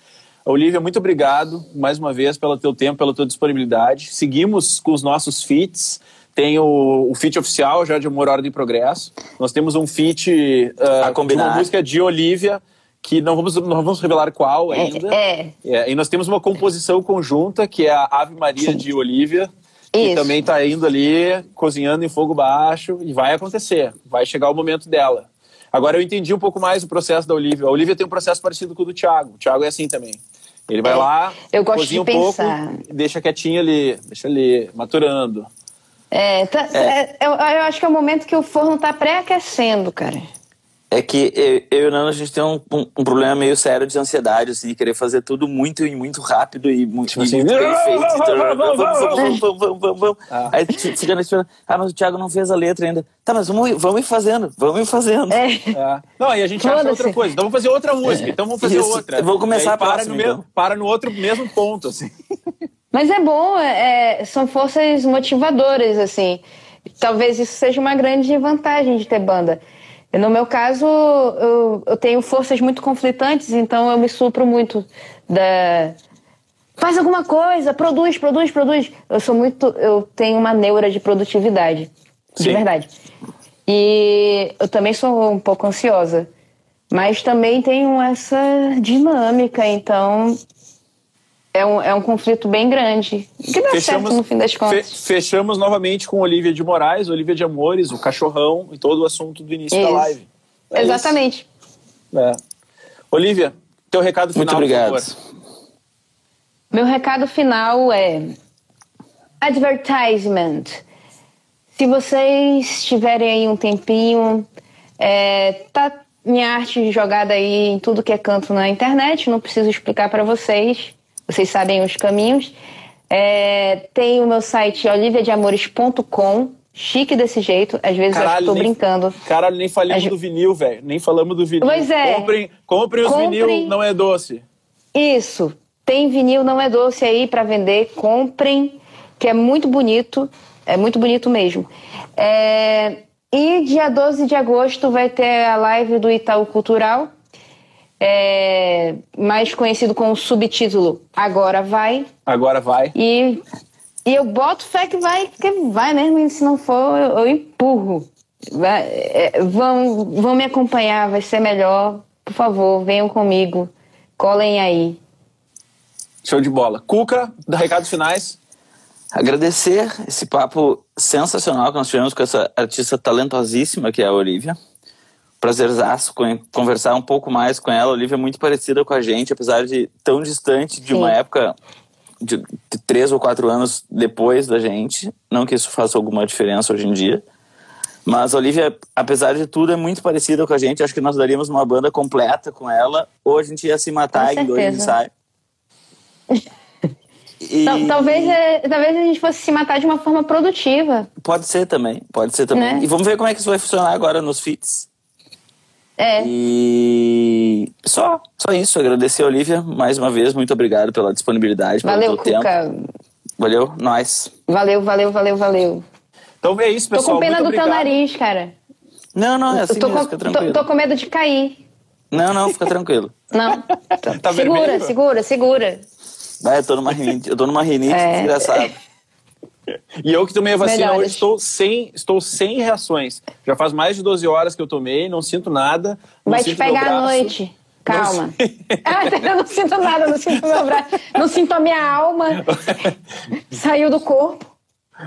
Olivia, muito obrigado mais uma vez pelo teu tempo, pela tua disponibilidade. Seguimos com os nossos feats. Tem o, o feat oficial já de Amor, Ordem e Progresso. Nós temos um feat ah, A combinar. de uma música de Olivia, que não vamos, não vamos revelar qual ainda. É, É, e nós temos uma composição conjunta, que é a Ave Maria de Olivia, que Isso. também está indo ali, cozinhando em fogo baixo, e vai acontecer, vai chegar o momento dela. Agora eu entendi um pouco mais o processo da Olivia. A Olivia tem um processo parecido com o do Thiago. O Thiago é assim também. Ele vai É, lá, eu gosto cozinha de um pouco, pensar. deixa quietinho ali, deixa ali, maturando. É, tá- é, eu, eu acho que é o momento que o forno tá pré-aquecendo, cara é que eu, eu e o Nando, a gente tem um, um, problema meio sério de ansiedade, assim, de querer fazer tudo muito e muito rápido e muito, tipo e assim, muito bem ah, feito. Então, vamos, vamos, vamos, vamos, vamos. Ah. Aí tipo, fica na ah, mas o Thiago não fez a letra ainda. Tá, mas vamos, vamos ir fazendo, vamos ir fazendo. É. É. Não, e a gente acha outra coisa, então vamos fazer outra música, é. então vamos fazer Isso. outra. Vou começar a para, no então. mesmo, para no outro mesmo ponto, assim. Mas é bom, é, é, são forças motivadoras, assim. Talvez isso seja uma grande vantagem de ter banda no meu caso, eu, eu tenho forças muito conflitantes, então eu me supro muito da. Faz alguma coisa, produz, produz, produz. Eu sou muito. Eu tenho uma neura de produtividade. De Sim. verdade. E eu também sou um pouco ansiosa. Mas também tenho essa dinâmica, então. É um, é um conflito bem grande. Que dá certo no fim das contas. fe- fechamos novamente com Olivia de Moraes, Olivia de Amores, o cachorrão e todo o assunto do início da Isso. live. É Exatamente. É. Olivia, teu recado final, Muito obrigado. por favor. Meu recado final é advertisement. Se vocês tiverem aí um tempinho, é, tá minha arte jogada aí em tudo que é canto na internet, não preciso explicar para vocês. Vocês sabem os caminhos. É, tem o meu site oliviadeamores.com, chique desse jeito. Às vezes eu acho que tô nem, brincando. Caralho, nem falamos A do vinil, velho. Nem falamos do vinil. Pois é. Comprem, comprem os Comprem. vinil, não é doce. Isso. Tem vinil não é doce aí para vender. Comprem, que é muito bonito. É muito bonito mesmo. É, E dia 12 de agosto vai ter a live do Itaú Cultural. É, Mais conhecido com o subtítulo Agora Vai. Agora vai. E, e eu boto fé que vai, que vai mesmo. E se não for, eu, eu empurro. Vai- é, vão, vão me acompanhar, vai ser melhor. Por favor, venham comigo. Colhem aí. Show de bola. Cuca, dá recados finais. Agradecer esse papo sensacional que nós tivemos com essa artista talentosíssima que é a Olivia. Prazerzaço con- conversar um pouco mais com ela. A Olivia é muito parecida com a gente, apesar de tão distante de uma Sim. época de, três ou quatro anos depois da gente. Não que isso faça alguma diferença hoje em dia. Mas a Olivia, apesar de tudo, é muito parecida com a gente. Acho que nós daríamos uma banda completa com ela. Ou a gente ia se matar em dois ensaios. [laughs] E- Tal- Talvez, é, talvez a gente fosse se matar de uma forma produtiva. Pode ser também, pode ser também. Né? E vamos ver como é que isso vai funcionar agora nos fits. É. E só, só isso. Agradecer a Olivia mais uma vez. Muito obrigado pela disponibilidade, pelo Valeu, teu tempo. Valeu, nós. Valeu, valeu, valeu, valeu. Então é isso, Tô pessoal. com pena Muito do teu obrigado. nariz, cara. Não, não, é assim tô mesmo, com, fica tô, tranquilo. tô com medo de cair. Não, não, fica tranquilo. [laughs] Não. Tá segura, vermelho? segura, segura. Vai, eu tô numa rinite, eu tô numa rinite É. desgraçada. [laughs] E eu que tomei a vacina Melhoras. hoje estou sem, estou sem reações. Já faz mais de 12 horas que eu tomei, não sinto nada. não Vai te sinto meu pegar à noite. Calma. [laughs] Ah, [laughs] eu não sinto nada, não sinto meu braço, não sinto a minha alma. Saiu do corpo.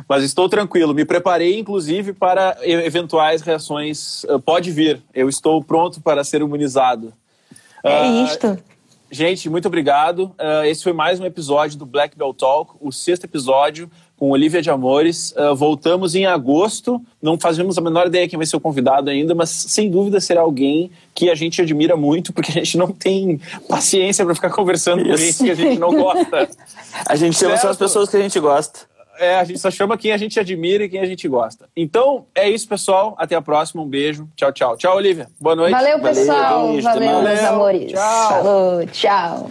Mas estou tranquilo. Me preparei, inclusive, para eventuais reações. Uh, Pode vir. Eu estou pronto para ser imunizado. É Ah, isto. Gente, muito obrigado. Uh, esse foi mais um episódio do Black Belt Talk, o sexto episódio com Olivia de Amores. Uh, voltamos em agosto. Não fazemos a menor ideia quem vai ser o convidado ainda, mas sem dúvida será alguém que a gente admira muito, porque a gente não tem paciência para ficar conversando com Isso. gente que a gente não gosta. [laughs] A gente chama só as pessoas que a gente gosta. É, a gente só chama quem a gente admira e quem a gente gosta. Então, é isso, pessoal. Até a próxima. Um beijo. Tchau, tchau. Tchau, Olivia. Boa noite. Valeu, Valeu, pessoal. beijo, Valeu, até meus amores. Tchau. Falou, tchau.